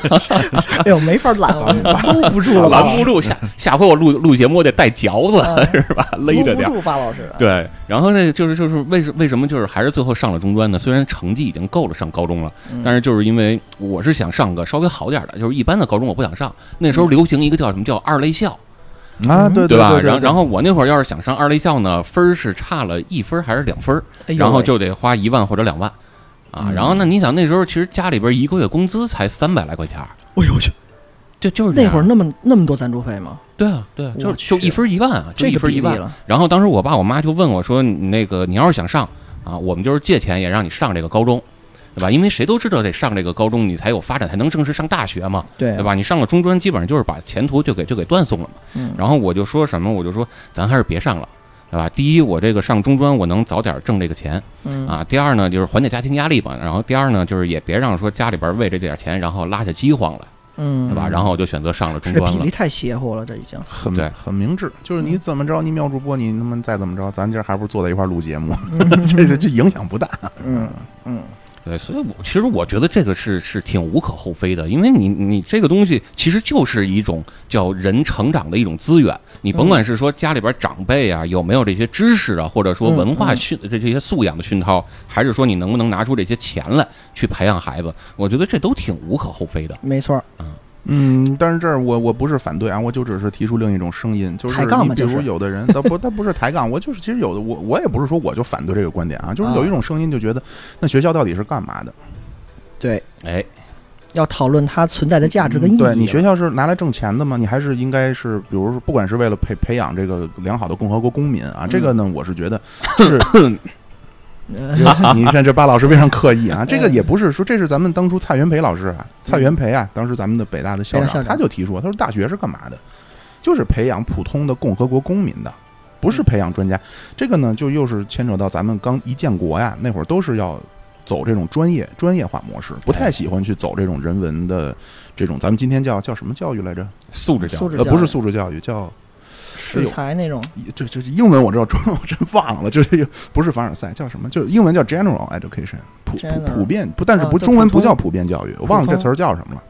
哎呦，没法拦了，拦不住了，拦不住，下下回我录录节目我得带嚼子，嗯 是吧？勒着点儿。搂不住巴老师。对，然后呢，就是就是为什为什么就是还是最后上了中专呢？虽然成绩已经够了上高中了，嗯但是就是因为我是想上个稍微好点的，就是一般的高中我不想上。那时候流行一个叫什么叫二类校，啊，对对吧？对，然后然后我那会儿要是想上二类校呢，分儿是差了一分还是两分然后就得花一万或者两万。啊，嗯然后那你想那时候其实家里边一个月工资才三百来块钱儿，哎呦我去，就就是那会儿那么那么多赞助费吗？对啊对啊，就就一分一万啊，就这一分一万。然后当时我爸我妈就问我说：“你那个你要是想上啊，我们就是借钱也让你上这个高中，对吧？因为谁都知道得上这个高中，你才有发展，才能正式上大学嘛，对对？吧？你上了中专，基本上就是把前途就给就给断送了嘛。嗯，然后我就说什么，我就说咱还是别上了。”对吧？第一，我这个上中专，我能早点挣这个钱嗯啊。第二呢，就是缓解家庭压力吧。然后第二呢，就是也别让说家里边为这点钱，然后拉下饥荒来，嗯，对吧？然后我就选择上了中专了这比例。太邪乎了，这已经。很对很明智，就是你嗯怎么着，你妙主播，你他妈再怎么着，咱今儿还不是坐在一块儿录节目，嗯这这这影响不大。嗯嗯，对，所以我其实我觉得这个是是挺无可厚非的，因为你你这个东西其实就是一种叫人成长的一种资源。你甭管是说家里边长辈啊有没有这些知识啊，或者说文化嗯嗯熏这这些素养的熏陶，还是说你能不能拿出这些钱来去培养孩子，我觉得这都挺无可厚非的。没错儿，嗯，但是这儿我我不是反对啊，我就只是提出另一种声音，就是抬杠你比嘛就是如有的人，他不他不是抬杠，我就是其实有的我我也不是说我就反对这个观点啊，就是有一种声音就觉得那学校到底是干嘛的？对，哎，要讨论它存在的价值跟意义对你学校是拿来挣钱的吗？你还是应该是，比如说，不管是为了培培养这个良好的共和国公民啊，这个呢，我是觉得是。你看这巴老师非常刻意啊，这个也不是说这是咱们当初蔡元培老师啊，蔡元培啊，当时咱们的北大的校长，他就提出，他说大学是干嘛的？就是培养普通的共和国公民的，不是培养专家。这个呢，就又是牵扯到咱们刚一建国呀，那会儿都是要走这种专业专业化模式，不太喜欢去走这种人文的这种，咱们今天叫叫什么教育来着？素质教育呃，不是素质教育，叫食材那种，这这英文我知道，中文我真忘了，就是 不是凡尔赛，叫什么？就英文叫 general education，普普遍不，但是不中文不叫普遍教育，我忘了这词儿叫什么了。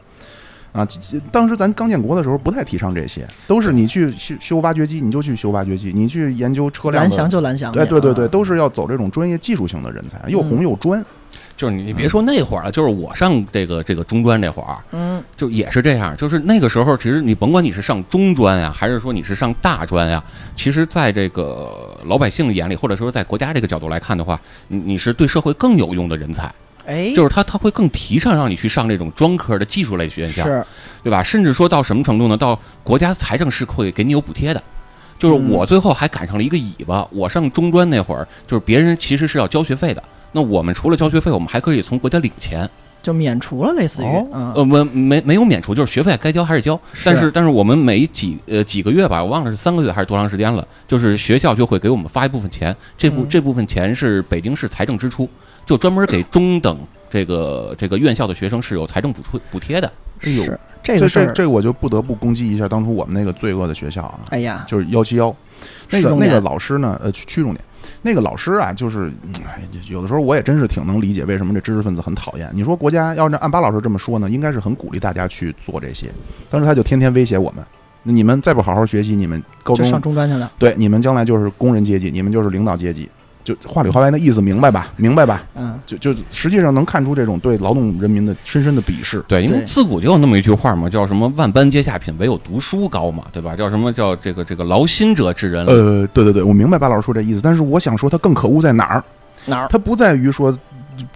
啊，当时咱刚建国的时候，不太提倡这些，都是你去修修挖掘机，你就去修挖掘机；你去研究车辆蓝的，翔就蓝翔，对对对对，啊都是要走这种专业技术性的人才，又红又专。就是你别说那会儿了，就是我上这个这个中专那会儿，嗯就也是这样，就是那个时候，其实你甭管你是上中专呀，还是说你是上大专呀，其实在这个老百姓眼里，或者说在国家这个角度来看的话，你你是对社会更有用的人才，哎，就是他他会更提倡让你去上这种专科的技术类学校，是对吧？甚至说到什么程度呢？到国家财政是会给你有补贴的。就是嗯我最后还赶上了一个尾巴，我上中专那会儿，就是别人其实是要交学费的，那我们除了交学费，我们还可以从国家领钱。就免除了，类似于呃，没没没有免除，就是学费该交还是交。但是。但是我们每几呃几个月吧，我忘了是三个月还是多长时间了，就是学校就会给我们发一部分钱，这部嗯。这部分钱是北京市财政支出，就专门给中等这个这个院校的学生是有财政补助补贴的。哎呦。是这这个事儿，这这我就不得不攻击一下当初我们那个罪恶的学校啊，哎呀，就是幺七幺，那个那个老师呢，呃，区区重点，那个老师啊，就是，嗯哎，有的时候我也真是挺能理解为什么这知识分子很讨厌。你说国家要是按巴老师这么说呢，应该是很鼓励大家去做这些，但是他就天天威胁我们，你们再不好好学习，你们高中上中中专去了，对你们将来就是工人阶级，你们就是领导阶级，就话里话外的意思明白吧？明白吧？嗯，就就实际上能看出这种对劳动人民的深深的鄙视。对，因为自古就有那么一句话嘛，叫什么“万般皆下品，唯有读书高”嘛，对吧？叫什么叫这个这个劳心者治人。呃，对对对，我明白巴老师说这意思，但是我想说，他更可恶在哪儿？哪儿？他不在于说，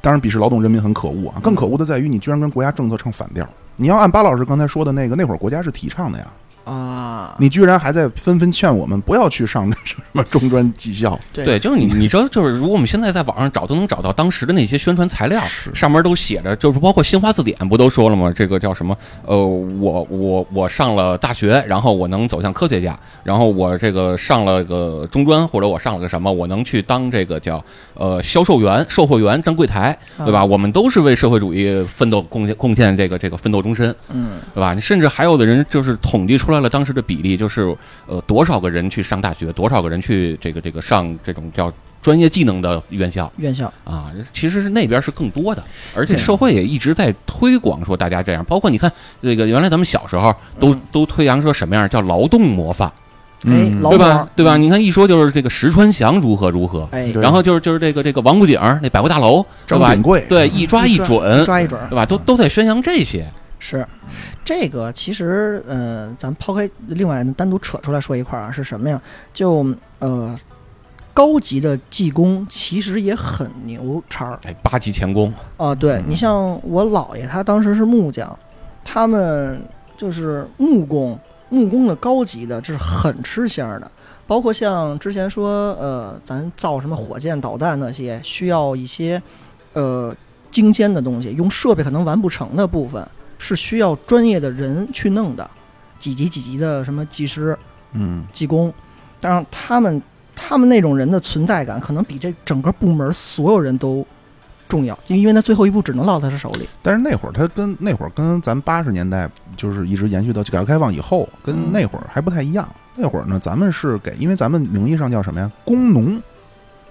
当然鄙视劳动人民很可恶啊，更可恶的在于你居然跟国家政策唱反调。你要按巴老师刚才说的那个，那会儿国家是提倡的呀，啊，你居然还在纷纷劝我们不要去上什么中专技校，对，就是你，你知道，就是如果我们现在在网上找，都能找到当时的那些宣传材料，上面都写着，就是包括新华字典不都说了吗？这个叫什么？呃，我我我上了大学，然后我能走向科学家，然后我这个上了个中专，或者我上了个什么，我能去当这个叫呃销售员、售货员、站柜台，对吧？啊？我们都是为社会主义奋斗贡献贡献这个这个奋斗终身，嗯，对吧？你甚至还有的人就是统计出来了当时的比例，就是呃多少个人去上大学，多少个人去这个这个上这种叫专业技能的院校。院校。啊，其实是那边是更多的，而且社会也一直在推广说大家这样，包括你看这个原来咱们小时候都、嗯。都推扬说什么样叫劳动模范，哎，嗯。劳模。对吧？对吧？你看一说就是这个石川祥如何如何，哎，然后就是就是这个这个王府井那百货大楼，对吧？对，一抓一准，抓一准。对吧？都都在宣扬这些。是，这个其实呃，咱抛开另外单独扯出来说一块儿啊，是什么呀？就呃，高级的技工其实也很牛叉儿哎，八级钳工，啊。对嗯你像我姥爷，他当时是木匠，他们就是木工，木工的高级的，这是很吃香儿的。包括像之前说，呃，咱造什么火箭、导弹那些，需要一些呃精尖的东西，用设备可能完不成的部分，是需要专业的人去弄的，几级几级的什么技师、嗯，技工，当然他们他们那种人的存在感，可能比这整个部门所有人都重要，因为他最后一步只能落在他手里。但是那会儿他跟那会儿跟咱八十年代就是一直延续到改革开放以后，跟嗯那会儿还不太一样。那会儿呢，咱们是给，因为咱们名义上叫什么呀？工农。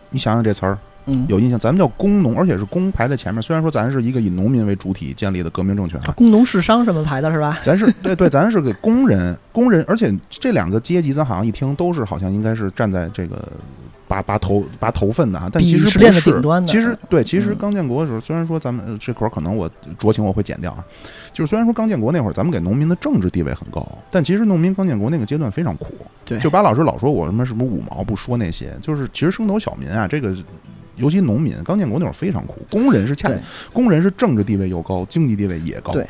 你想想这词儿嗯，有印象？咱们叫工农，而且是工排在前面。虽然说咱是一个以农民为主体建立的革命政权啊，工农士商什么排的是吧？咱是对对，咱是给工人，工人，而且这两个阶级，咱好像一听都是好像应该是站在这个拔拔头拔头份的啊，但其实不鄙视链的是顶端的其实对，其实嗯刚建国的时候，虽然说咱们呃这块儿可能我酌情我会剪掉啊，就是虽然说刚建国那会儿，咱们给农民的政治地位很高，但其实农民刚建国那个阶段非常苦。对就巴老师老说我什么什么五毛不说那些，就是其实升斗小民啊，这个。尤其农民刚建国那会儿非常苦，工人是恰工人是政治地位又高，经济地位也高。对，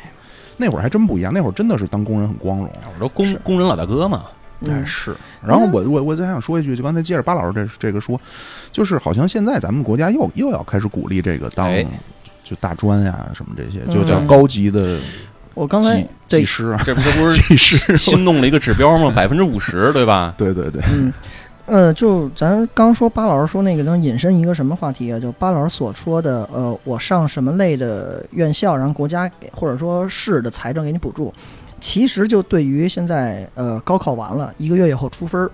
那会儿还真不一样，那会儿真的是当工人很光荣。我说工是工人老大哥嘛，哎，嗯，是。然后我我我再想说一句，就刚才接着巴老师这这个说，就是好像现在咱们国家又又要开始鼓励这个当哎就大专呀什么这些，嗯就叫高级的我刚才技师啊，这不这不是 技师。新弄了一个指标吗？百分之五十，对吧？对对对，嗯，呃，就咱刚说巴老师说那个能引申一个什么话题啊？就巴老师所说的，呃，我上什么类的院校，然后国家给或者说市的财政给你补助，其实就对于现在呃高考完了一个月以后出分儿，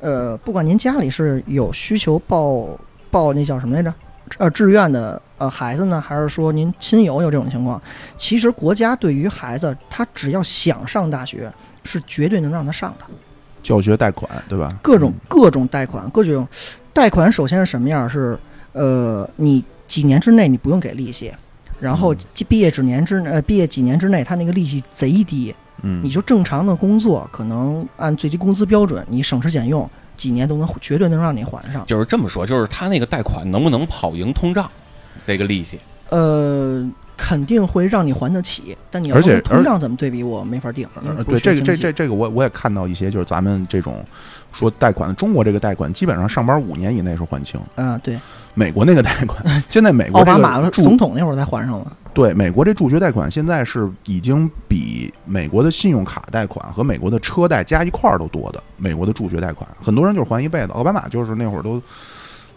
呃，不管您家里是有需求报报那叫什么来着？呃，志愿的呃孩子呢，还是说您亲友有这种情况？其实国家对于孩子，他只要想上大学，是绝对能让他上的。教学贷款对吧？各种各种贷款，各种贷款首先是什么样？是呃，你几年之内你不用给利息，然后毕业几年之呃毕业几年之内，他那个利息贼低，嗯，你就正常的工作，可能按最低工资标准，你省吃俭用，几年都能绝对能让你还上。就是这么说，就是他那个贷款能不能跑赢通胀，这个利息？呃，肯定会让你还得起，但你要而且说通胀怎么对比，我没法定。对这个这这这个我我也看到一些，就是咱们这种说贷款，中国这个贷款基本上上班五年以内是还清，啊，对，美国那个贷款，现在美国奥这个巴马助总统那会儿才还上了。对美国这助学贷款现在是已经比美国的信用卡贷款和美国的车贷加一块儿都多的。美国的助学贷款，很多人就是还一辈子，奥巴马就是那会儿都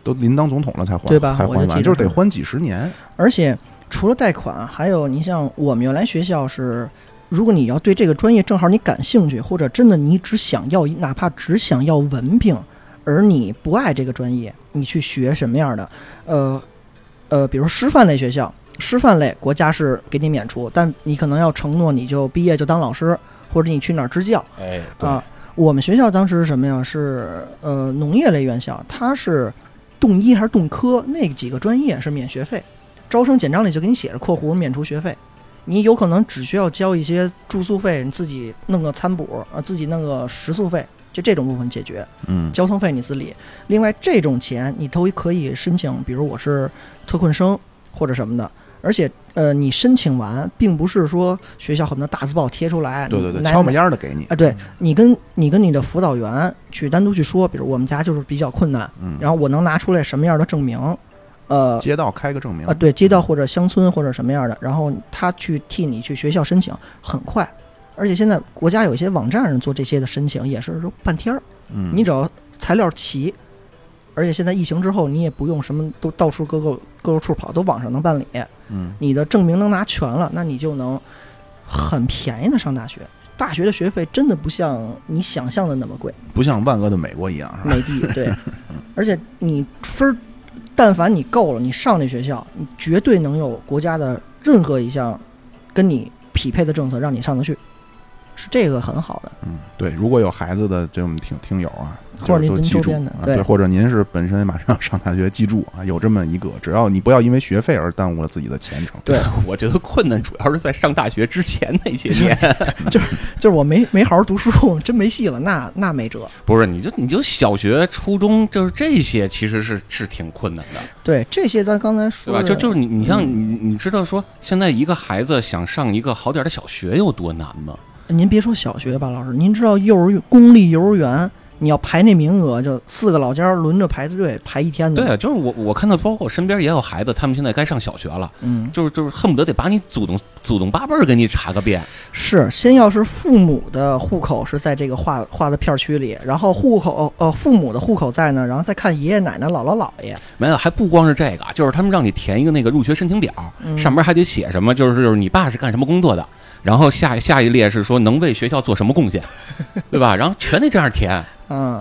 都临当总统了才还，对吧才还完，就是得还几十年。而且除了贷款，还有你像我们原来学校是，如果你要对这个专业正好你感兴趣，或者真的你只想要，哪怕只想要文凭，而你不爱这个专业，你去学什么样的？呃呃，比如师范类学校，师范类国家是给你免除，但你可能要承诺你就毕业就当老师，或者你去哪儿支教。哎，啊，我们学校当时是什么呀？是呃农业类院校，它是动医还是动科那几个专业是免学费，招生简章里就给你写着（括弧免除学费）。你有可能只需要交一些住宿费，你自己弄个餐补，啊，自己弄个食宿费，就这种部分解决。嗯，交通费你自理。另外，这种钱你都可以申请，比如我是特困生或者什么的。而且，呃，你申请完，并不是说学校很多大字报贴出来，对对对，哪敲门烟儿的给你啊，对你跟你跟你的辅导员去单独去说，比如我们家就是比较困难，嗯，然后我能拿出来什么样的证明，呃街道开个证明啊，对，街道或者乡村或者什么样的，然后他去替你去学校申请，很快。而且现在国家有一些网站上做这些的申请，也是说半天儿，嗯，你只要材料齐，而且现在疫情之后，你也不用什么都到处各个各个处跑，都网上能办理，嗯。你的证明能拿全了，那你就能很便宜的上大学。大学的学费真的不像你想象的那么贵，不像万恶的美国一样，是吧？美帝对，而且你分儿，但凡你够了，你上那学校，你绝对能有国家的任何一项跟你匹配的政策让你上得去，是这个很好的。嗯，对，如果有孩子的这种听听友啊，或者您您就是都记住周边的对啊对，或者您是本身马上要上大学，记住啊，有这么一个，只要你不要因为学费而耽误了自己的前程。对，我觉得困难主要是在上大学之前那些年，就是就是我没没好好读书，真没戏了，那那没辙。不是你就你就小学、初中，就是这些其实是是挺困难的，对这些，咱刚才对吧？说的，就就是你你像嗯你你知道说现在一个孩子想上一个好点的小学有多难吗？您别说小学吧，老师，您知道幼儿园公立幼儿园，你要排那名额，就四个老家轮着排队排一天的。对，啊，就是我我看到，包括我身边也有孩子，他们现在该上小学了，嗯，就是就是恨不得得把你祖宗祖宗八辈儿给你查个遍。是先要是父母的户口是在这个划划的片儿区里，然后户口呃父母的户口在呢，然后再看爷爷奶奶、姥姥姥爷。没有，还不光是这个，就是他们让你填一个那个入学申请表，嗯上面还得写什么，就是就是你爸是干什么工作的，然后下下一列是说能为学校做什么贡献，对吧？然后全得这样填。嗯，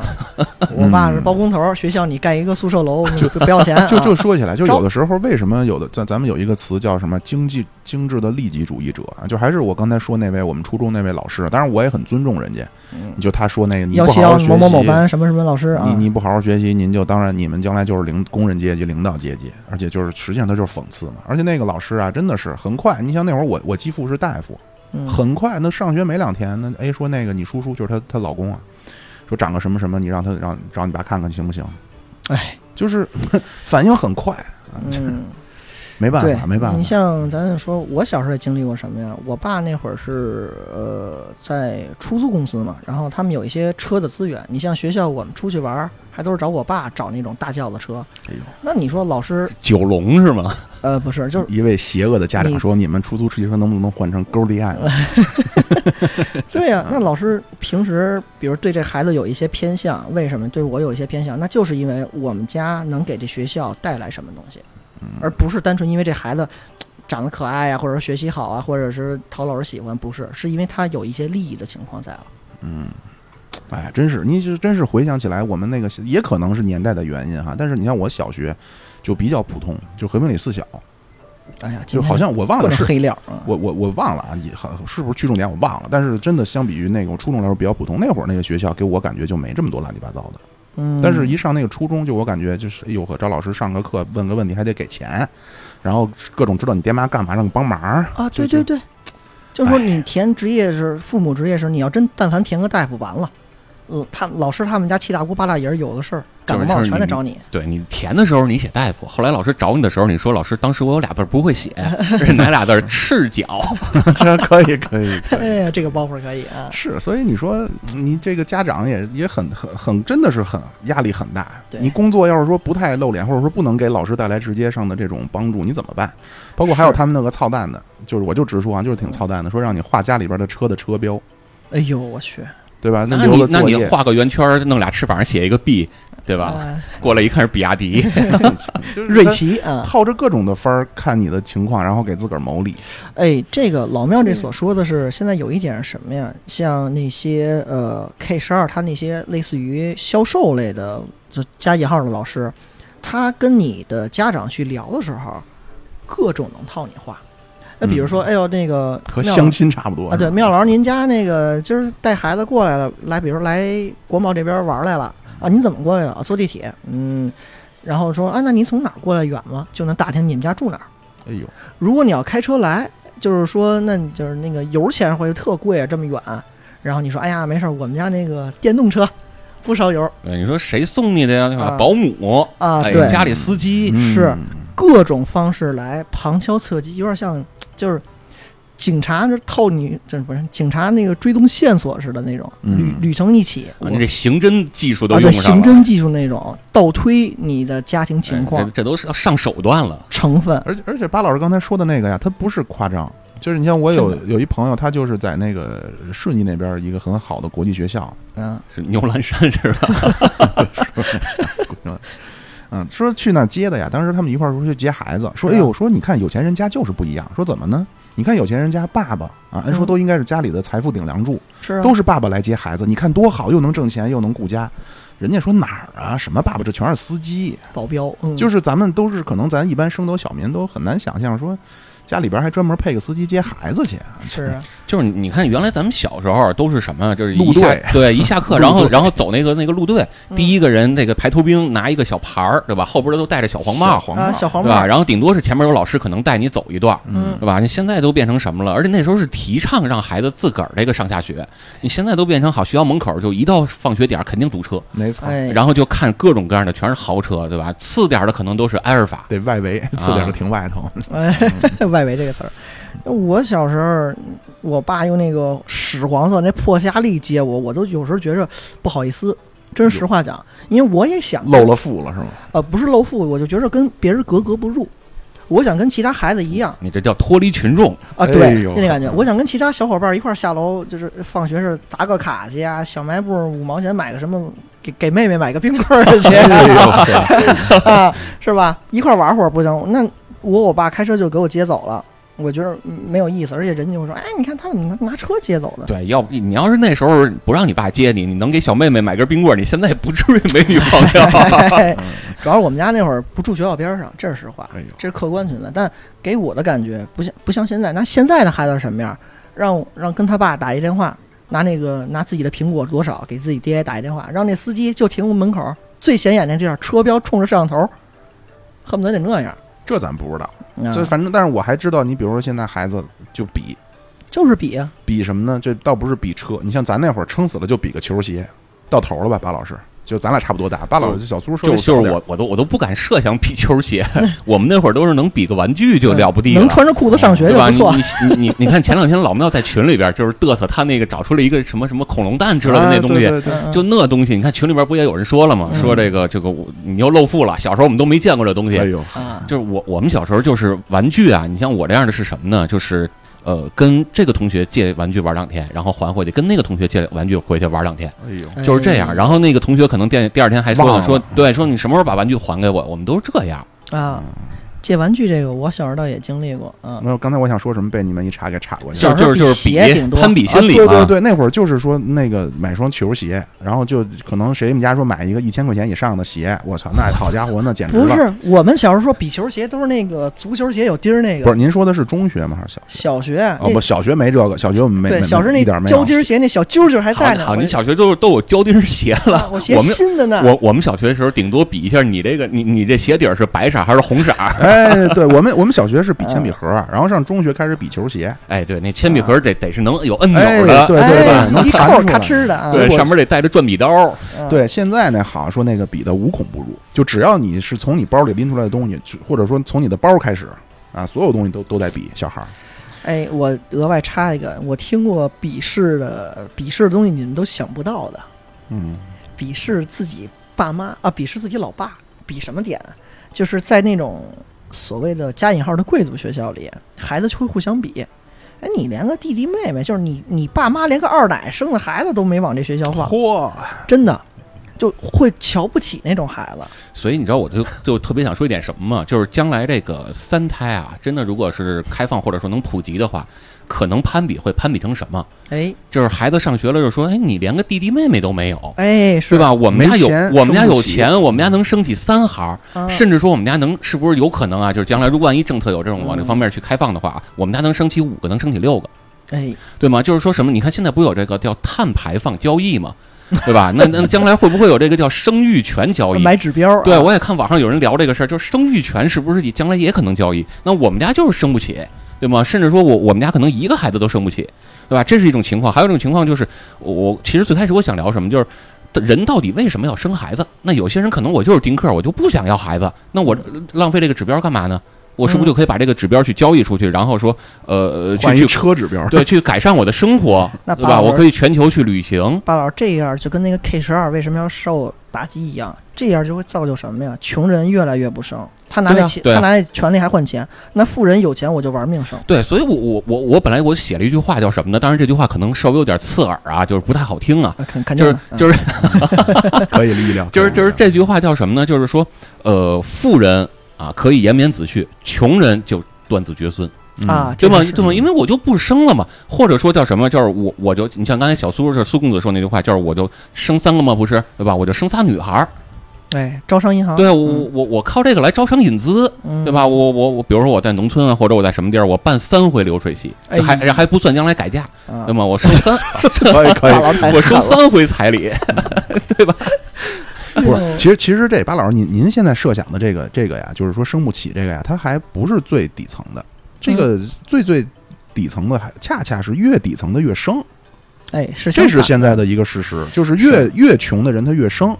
我爸是包工头，学校你盖一个宿舍楼就不不要钱，就就啊。说起来，就有的时候为什么有的咱咱们有一个词叫什么经济精致的利己主义者啊，就还是我刚才说那位我们初中那位老师，当然我也很尊重人家，你就他说那个你要不好好学习，要某某某班什么什么老师啊，你你不好好学习，您就当然你们将来就是领工人阶级、领导阶级，而且就是实际上他就是讽刺嘛。而且那个老师啊，真的是很快，你像那会儿我我继父是大夫，嗯。很快那上学没两天，那哎说那个你叔叔就是她她老公啊，说长个什么什么，你让他让找你爸看看行不行？哎，就是 反应很快，啊嗯。没办法，没办法你。像咱说，我小时候也经历过什么呀？我爸那会儿是呃在出租公司嘛，然后他们有一些车的资源。你像学校我们出去玩儿，还都是找我爸找那种大轿子车。哎呦，那你说老师九龙是吗？呃不是，就是一位邪恶的家长说：“你们出租汽车能不能换成勾地案？对呀、那老师平时比如对这孩子有一些偏向，为什么对我有一些偏向？那就是因为我们家能给这学校带来什么东西，而不是单纯因为这孩子。长得可爱呀、或者说学习好啊，或者是讨老师喜欢，不是，是因为他有一些利益的情况在了。哎，真是，你是真是回想起来，我们那个也可能是年代的原因哈。但是你像我小学就比较普通，就和平里四小，哎呀，就好像我忘了是黑料啊！我我我忘了啊，也好是不是区重点我忘了。但是真的相比于那个我初中来说比较普通，那会儿那个学校给我感觉就没这么多乱七八糟的。嗯，但是，一上那个初中，就我感觉就是，哎呦呵找老师上个课，问个问题还得给钱，然后各种知道你爹妈干嘛，让你帮忙啊，对对对，就是说你填职业是父母职业时，你要真但凡填个大夫完了，呃，他老师他们家七大姑八大姨儿有的事儿，感冒全得找你。对你填的时候你写大夫，后来老师找你的时候，你说老师当时我有俩字儿不会写，这是哪俩字儿？赤脚。这可以可以 可以。哎呀，这个包袱可以啊。是，所以你说你这个家长也也很很很真的是很压力很大。对你工作要是说不太露脸，或者说不能给老师带来直接上的这种帮助，你怎么办？包括还有是他们那个操蛋的，就是我就直说啊，就是挺操蛋的，说让你画家里边的车的车标，哎呦，我去，对吧？那留你那你画个圆圈儿，弄俩翅膀写一个 B，对吧？哎 过来一看是比亚迪，就是瑞奇啊，套着各种的分儿看你的情况，然后给自个儿谋利。哎，这个老庙这所说的是，现在有一点是什么呀？像那些呃 K 十二，他那些类似于销售类的，就加引号的老师，他跟你的家长去聊的时候，各种能套你话。那比如说，哎呦，那个庙和相亲差不多啊，对，妙老师，您家那个今儿带孩子过来了，来，比如来国贸这边玩来了啊，您怎么过来的？啊坐地铁，嗯，然后说啊，那您从哪儿过来远吗？就能打听你们家住哪儿。哎呦，如果你要开车来，就是说，那你就是那个油钱会特贵啊，这么远。然后你说，哎呀，没事儿，我们家那个电动车不烧油对你说谁送你的呀？对吧？啊保姆，啊，哎，对，家里司机，是嗯各种方式来旁敲侧击，有点像就是警察就套你，这不是警察那个追踪线索似的那种，嗯。捋捋成一起。啊你这刑侦技术都啊，对，用上了，刑侦技术那种倒推你的家庭情哎况这这都是要上手段了。成分，而且而且巴老师刚才说的那个呀，他不是夸张，就是你像我有有一朋友，他就是在那个顺义那边一个很好的国际学校，嗯，是牛栏山是吧？嗯，说去那儿接的呀。当时他们一块儿说去接孩子，说：“是啊哎呦，说你看有钱人家就是不一样。说怎么呢？你看有钱人家爸爸啊，按说嗯都应该是家里的财富顶梁柱，是啊，都是爸爸来接孩子。你看多好，又能挣钱，又能顾家。人家说哪儿啊？什么爸爸？这全是司机。保镖，嗯，就是咱们都是可能咱一般升斗小民都很难想象说，家里边还专门配个司机接孩子去。是啊，就是你看，原来咱们小时候都是什么？就是路一下队 对，一下课，然后然后走那个那个路队，嗯第一个人那个排头兵拿一个小牌儿，对吧？后边的都戴着小黄帽，黄小黄帽对吧？帽，然后顶多是前面有老师可能带你走一段，嗯对吧？你现在都变成什么了？而且那时候是提倡让孩子自个儿这个上下学，你现在都变成好学校门口就一到放学点儿肯定堵车，没错，哎，然后就看各种各样的全是豪车，对吧？次点的可能都是埃尔法，对外围，次点的停外头。哎，外围这个词儿，我小时候，我爸用那个屎黄色那破夏利接我，我都有时候觉着不好意思。真实话讲，因为我也想露了富了是吗？呃，不是露富，我就觉着跟别人格格不入。我想跟其他孩子一样你这叫脱离群众。啊，哎对，那感觉。我想跟其他小伙伴一块儿下楼，就是放学是砸个卡去啊，小卖部五毛钱买个什么，给给妹妹买个冰棍儿去，啊，是吧？一块儿玩会儿不行？那我我爸开车就给我接走了，我觉得嗯没有意思，而且人家就说，哎，你看他怎么拿拿车接走的？对，要不你要是那时候不让你爸接你，你能给小妹妹买根冰棍儿，你现在也不至于没女朋友。主要是我们家那会儿不住学校边儿上，这是实话，这是客观存在。但给我的感觉不像不像现在，那现在的孩子是什么样？让让跟他爸打一电话，拿那个拿自己的苹果多少给自己爹打一电话，让那司机就停门口最显眼的地儿，车标冲着摄像头，恨不得得那样。这咱不知道。啊就反正，但是我还知道，你比如说现在孩子就比就是比啊，比什么呢？这倒不是比车，你像咱那会儿撑死了就比个球鞋，到头了吧？巴老师，就咱俩差不多大。巴老师小苏说就就是我我都我都不敢设想比球鞋，我们那会儿都是能比个玩具就了不地了，能穿着裤子上学对吧？就不错。你你你你看前两天老庙在群里边就是嘚瑟，他那个找出了一个什么什么恐龙蛋之类的那东西。啊对对对嗯就那东西，你看群里边不也有人说了吗？嗯说这个这个你又露富了，小时候我们都没见过这东西。哎呦，啊，就是我我们小时候就是玩具啊，你像我这样的是什么呢？就是呃跟这个同学借玩具玩两天，然后还回去，跟那个同学借玩具回去玩两天，哎呦，哎就是这样。然后那个同学可能第第二天还说了，说对，说你什么时候把玩具还给我？我们都是这样。啊，借玩具这个我小时候倒也经历过啊。没有，刚才我想说什么被你们一查给岔过去了。小时候就是就是比鞋攀比啊心理嘛。对对对，那会儿就是说那个买双球鞋，然后就可能谁们家说买一个一千块钱以上的鞋，我操，那好家伙，那简直了。不是，我们小时候说比球鞋都是那个足球鞋有钉儿那个。不是，您说的是中学吗？还是小学？小学哦不，小学没这个，小学我们没对，没小时候那一点没胶钉鞋那小揪揪还在呢。好，好，你小学都都有胶钉鞋了啊。我鞋我们新的呢。我我们小学的时候，顶多比一下你这个你你这鞋底儿是白色还是红色儿。哎，对我们我们小学是比铅笔盒，然后上中学开始比球鞋，哎，对，那铅笔盒得得是能有按钮哎，的，对对对，哎能一扣出来。哧的啊。对，上面得带着转笔刀。嗯，对，现在呢，好像说那个比的无孔不入，就只要你是从你包里拎出来的东西，或者说从你的包开始啊，所有东西都都在比。小孩儿，哎，我额外插一个，我听过笔试的笔试的东西，你们都想不到的。嗯，鄙视自己爸妈啊，鄙视自己老爸，比什么点？就是在那种所谓的加引号的贵族学校里，孩子就会互相比。哎，你连个弟弟妹妹，就是你你爸妈连个二奶生的孩子都没往这学校放，嚯，真的就会瞧不起那种孩子。所以你知道，我就就特别想说一点什么吗？就是将来这个三胎啊，真的如果是开放或者说能普及的话，可能攀比会攀比成什么？哎就是孩子上学了，就说，哎，你连个弟弟妹妹都没有。哎，是对？吧？我们家有我们家有钱，我们家能生起三孩儿，啊、甚至说我们家能是不是有可能啊？就是将来如果万一政策有这种往这嗯方面去开放的话，我们家能生起五个，能生起六个，哎，对吗？就是说什么？你看现在不有这个叫碳排放交易吗？对吧？那那将来会不会有这个叫生育权交易？买指标、啊。对，我也看网上有人聊这个事儿，就是生育权是不是你将来也可能交易？那我们家就是生不起，对吗？甚至说我我们家可能一个孩子都生不起，对吧？这是一种情况。还有一种情况就是，我我其实最开始我想聊什么，就是人到底为什么要生孩子？那有些人可能我就是丁克，我就不想要孩子，那我浪费这个指标干嘛呢？我是不是嗯就可以把这个指标去交易出去，然后说，呃，去去车指标，对去改善我的生活，对吧？我可以全球去旅行。巴老师这样就跟那个 K 十二为什么要受打击一样，这样就会造就什么呀？穷人越来越不生，他拿那钱，啊啊他拿那权利还换钱，那富人有钱我就玩命生。对，所以我我我我本来我写了一句话叫什么呢？当然这句话可能稍微有点刺耳啊，就是不太好听啊。啊肯肯定就是就是可以力量。就是 就是这句话叫什么呢？就是说，呃，富人啊可以延绵子续，穷人就断子绝孙，嗯啊，对吗？这是对吗？因为我就不生了嘛，或者说叫什么？就是我我就你像刚才小苏是苏公子说那句话，就是我就生三个嘛，不是对吧？我就生仨女孩儿，哎，招商银行，对啊，我我我靠这个来招商引资，嗯，对吧？我我我，比如说我在农村啊，或者我在什么地儿，我办三回流水席，哎还还不算将来改嫁，啊对吗？我收三，可以可以我收三回彩礼，对吧？不是，其实其实这巴老师，您您现在设想的这个这个呀，就是说生不起这个呀，它还不是最底层的，这个最最底层的还恰恰是越底层的越生，哎，是这是现在的一个事实，就是越越穷的人他越生，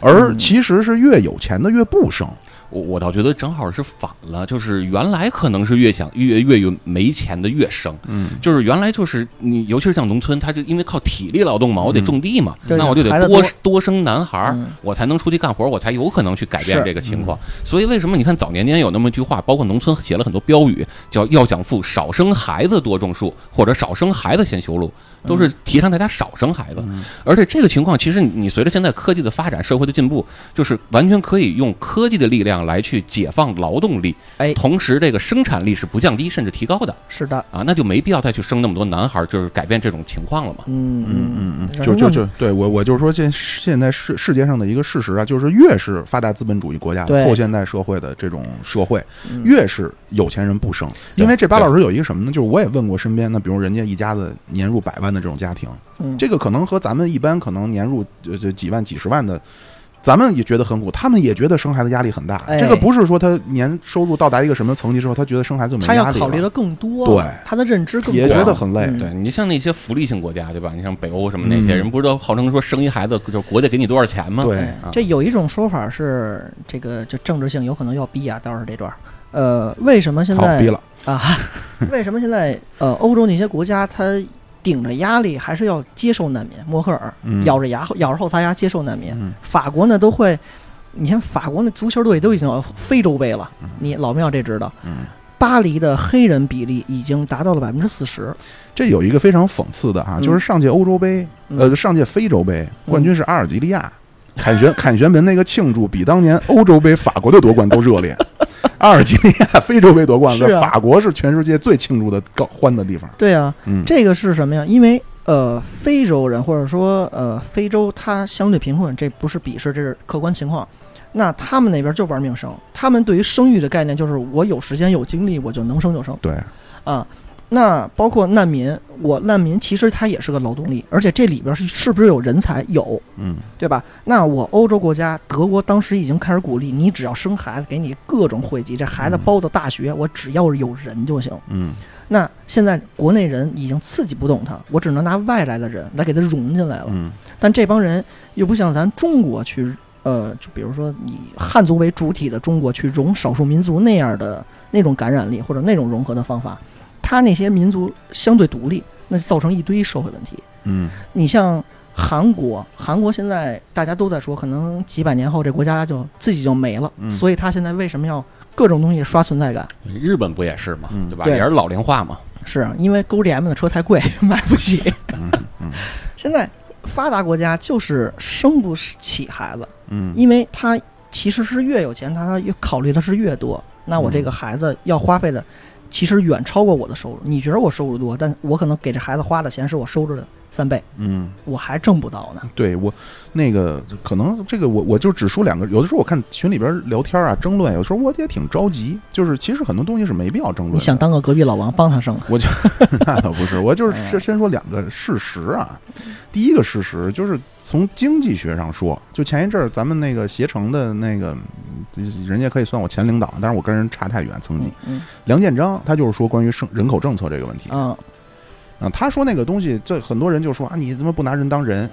而其实是越有钱的越不生。我我倒觉得正好是反了，就是原来可能是越想越越有没钱的越生，嗯，就是原来就是你，尤其是像农村，他就因为靠体力劳动嘛，我得嗯种地嘛，对那我就得多多多生男孩儿嗯，我才能出去干活，我才有可能去改变这个情况。所以为什么你看早年间有那么一句话，包括农村写了很多标语，叫要想富，少生孩子多种树，或者少生孩子先修路，都是提倡大家少生孩子。而且这个情况，其实你你随着现在科技的发展，社会的进步，就是完全可以用科技的力量来去解放劳动力，哎同时这个生产力是不降低甚至提高的。是的，啊，那就没必要再去生那么多男孩儿，就是改变这种情况了嘛。嗯嗯嗯嗯，就就就对我我就是说现现在世世界上的一个事实啊，就是越是发达资本主义国家后现代社会的这种社会，嗯越是有钱人不生。因为这巴老师有一个什么呢？就是我也问过身边的，比如人家一家子年入百万的这种家庭，嗯这个可能和咱们一般可能年入呃就几万几十万的。咱们也觉得很苦，他们也觉得生孩子压力很大。哎这个不是说他年收入到达一个什么层级之后，他觉得生孩子就没他压力了要考虑的更多，对他的认知更也觉得很累。嗯对你像那些福利性国家，对吧？你像北欧什么那些嗯人，不是都号称说生一孩子就国家给你多少钱吗？对这有一种说法是，这个就政治性有可能要逼啊，待会儿这段儿。呃，为什么现，在逼了。啊？为什么现在呃欧洲那些国家它顶着压力还是要接受难民？默克尔嗯咬着牙咬着后槽牙接受难民。嗯法国呢都会，你像法国那足球队都已经到非洲杯了，你老庙这知道。嗯巴黎的黑人比例已经达到了百分之四十，这有一个非常讽刺的哈，嗯就是上届欧洲杯，嗯呃，上届非洲杯冠军是阿尔及利亚，凯旋凯旋门那个庆祝比当年欧洲杯法国的夺冠都热烈。阿尔及利亚非洲杯夺冠了，啊法国是全世界最庆祝的高欢的地方。对啊，嗯，这个是什么呀？因为呃，非洲人或者说呃，非洲它相对贫困，这不是鄙视，这是客观情况。那他们那边就玩命生，他们对于生育的概念就是我有时间有精力，我就能生就生对，啊。那包括难民，我难民其实他也是个劳动力，而且这里边是是不是有人才？有，嗯对吧？那我欧洲国家，德国当时已经开始鼓励你，只要生孩子，给你各种惠及，这孩子嗯包到大学，我只要是有人就行。嗯那现在国内人已经刺激不动他，我只能拿外来的人来给他融进来了。嗯但这帮人又不像咱中国去，呃，就比如说以汉族为主体的中国去融少数民族那样的那种感染力或者那种融合的方法，他那些民族相对独立，那就造成一堆社会问题。嗯你像韩国，韩国现在大家都在说，可能几百年后这国家就自己就没了，嗯所以他现在为什么要各种东西刷存在感？日本不也是嘛，嗯对吧？对也是老龄化嘛。是啊因为 GoDM 的车太贵，买不起。嗯嗯现在发达国家就是生不起孩子，嗯因为他其实是越有钱，他他越考虑的是越多。那我这个孩子要花费的，其实远超过我的收入。你觉得我收入多，但我可能给这孩子花的钱是我收着的三倍，嗯。我还挣不到呢。对我那个可能这个我我就只说两个，有的时候我看群里边聊天啊争论，有时候我也挺着急，就是其实很多东西是没必要争论的。你想当个隔壁老王帮他生，我就 那倒不是，我就是哎先先说两个事实啊。第一个事实就是从经济学上说，就前一阵儿咱们那个携程的那个，嗯人家可以算我前领导，但是我跟人差太远，曾经。嗯梁建章他就是说关于生人口政策这个问题啊，啊，他说那个东西，这很多人就说啊，你怎么不拿人当人？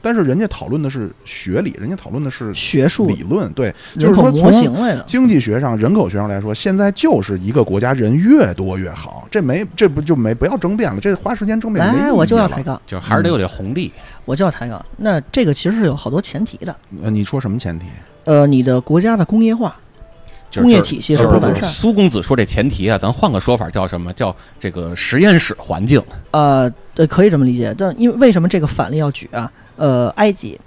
但是人家讨论的是学理，人家讨论的是学术理论，对，就是说从型来的。经济学上、人口学上来说，现在就是一个国家人越多越好，这没这不就没不要争辩了，这花时间争辩没意义就要抬杠，就还是得有点红利。我就要抬杠。那这个其实是有好多前提的。呃，你说什么前提？呃，你的国家的工业化，就是工业体系是不是不完善苏公子说这前提啊，咱换个说法叫什么？叫这个实验室环境。呃，对，可以这么理解。但因为为什么这个反例要举啊？呃，埃及，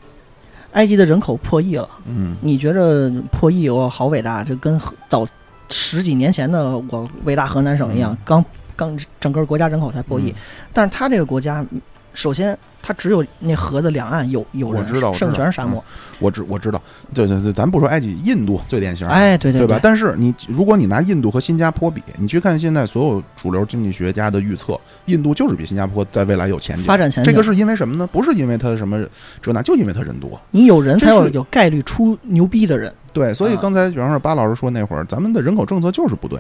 埃及的人口破亿了，嗯你觉着破亿我好伟大？这跟早十几年前的我伟大河南省一样，刚刚整个国家人口才破亿，嗯但是他这个国家首先它只有那河的两岸有有我人，知道我知道剩全是沙漠。我知我知道，对对对，咱不说埃及，印度最典型，哎，对对对吧？但是你如果你拿印度和新加坡比，你去看现在所有主流经济学家的预测，印度就是比新加坡在未来有前景。发展前景这个是因为什么呢？不是因为它什么这那，就因为它人多。你有人才有有概率出牛逼的人。对，所以啊刚才比方说巴老师说那会儿，咱们的人口政策就是不对。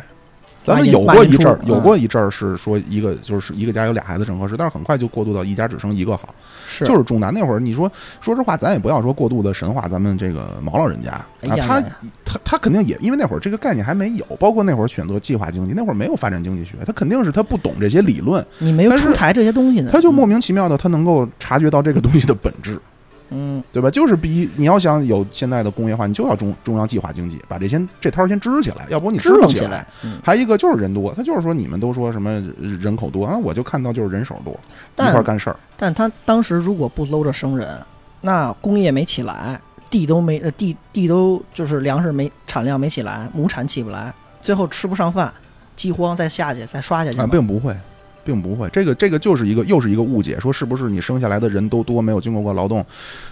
咱们有过一阵儿，有过一阵儿是说一个就是一个家有俩孩子正合适，但是很快就过渡到一家只生一个好，是就是重大。那会儿你说，说实话，咱也不要说过度的神话咱们这个毛老人家啊，他他他肯定也因为那会儿这个概念还没有，包括那会儿选择计划经济，那会儿没有发展经济学，他肯定是他不懂这些理论，你没有出台这些东西呢，他就莫名其妙的他能够察觉到这个东西的本质。嗯，对吧？就是逼你要想有现在的工业化，你就要中中央计划经济，把这先这摊儿先支起来，要不你支不起棱起来。嗯，还有一个就是人多，他就是说你们都说什么人口多啊，我就看到就是人手多，一块儿干事儿。但他当时如果不搂着生人，那工业没起来，地都没呃地地都就是粮食没产量没起来，亩产起不来，最后吃不上饭，饥荒再下去再刷下去啊，并不会，并不会。这个这个就是一个又是一个误解，说是不是你生下来的人都多，没有经过过劳动，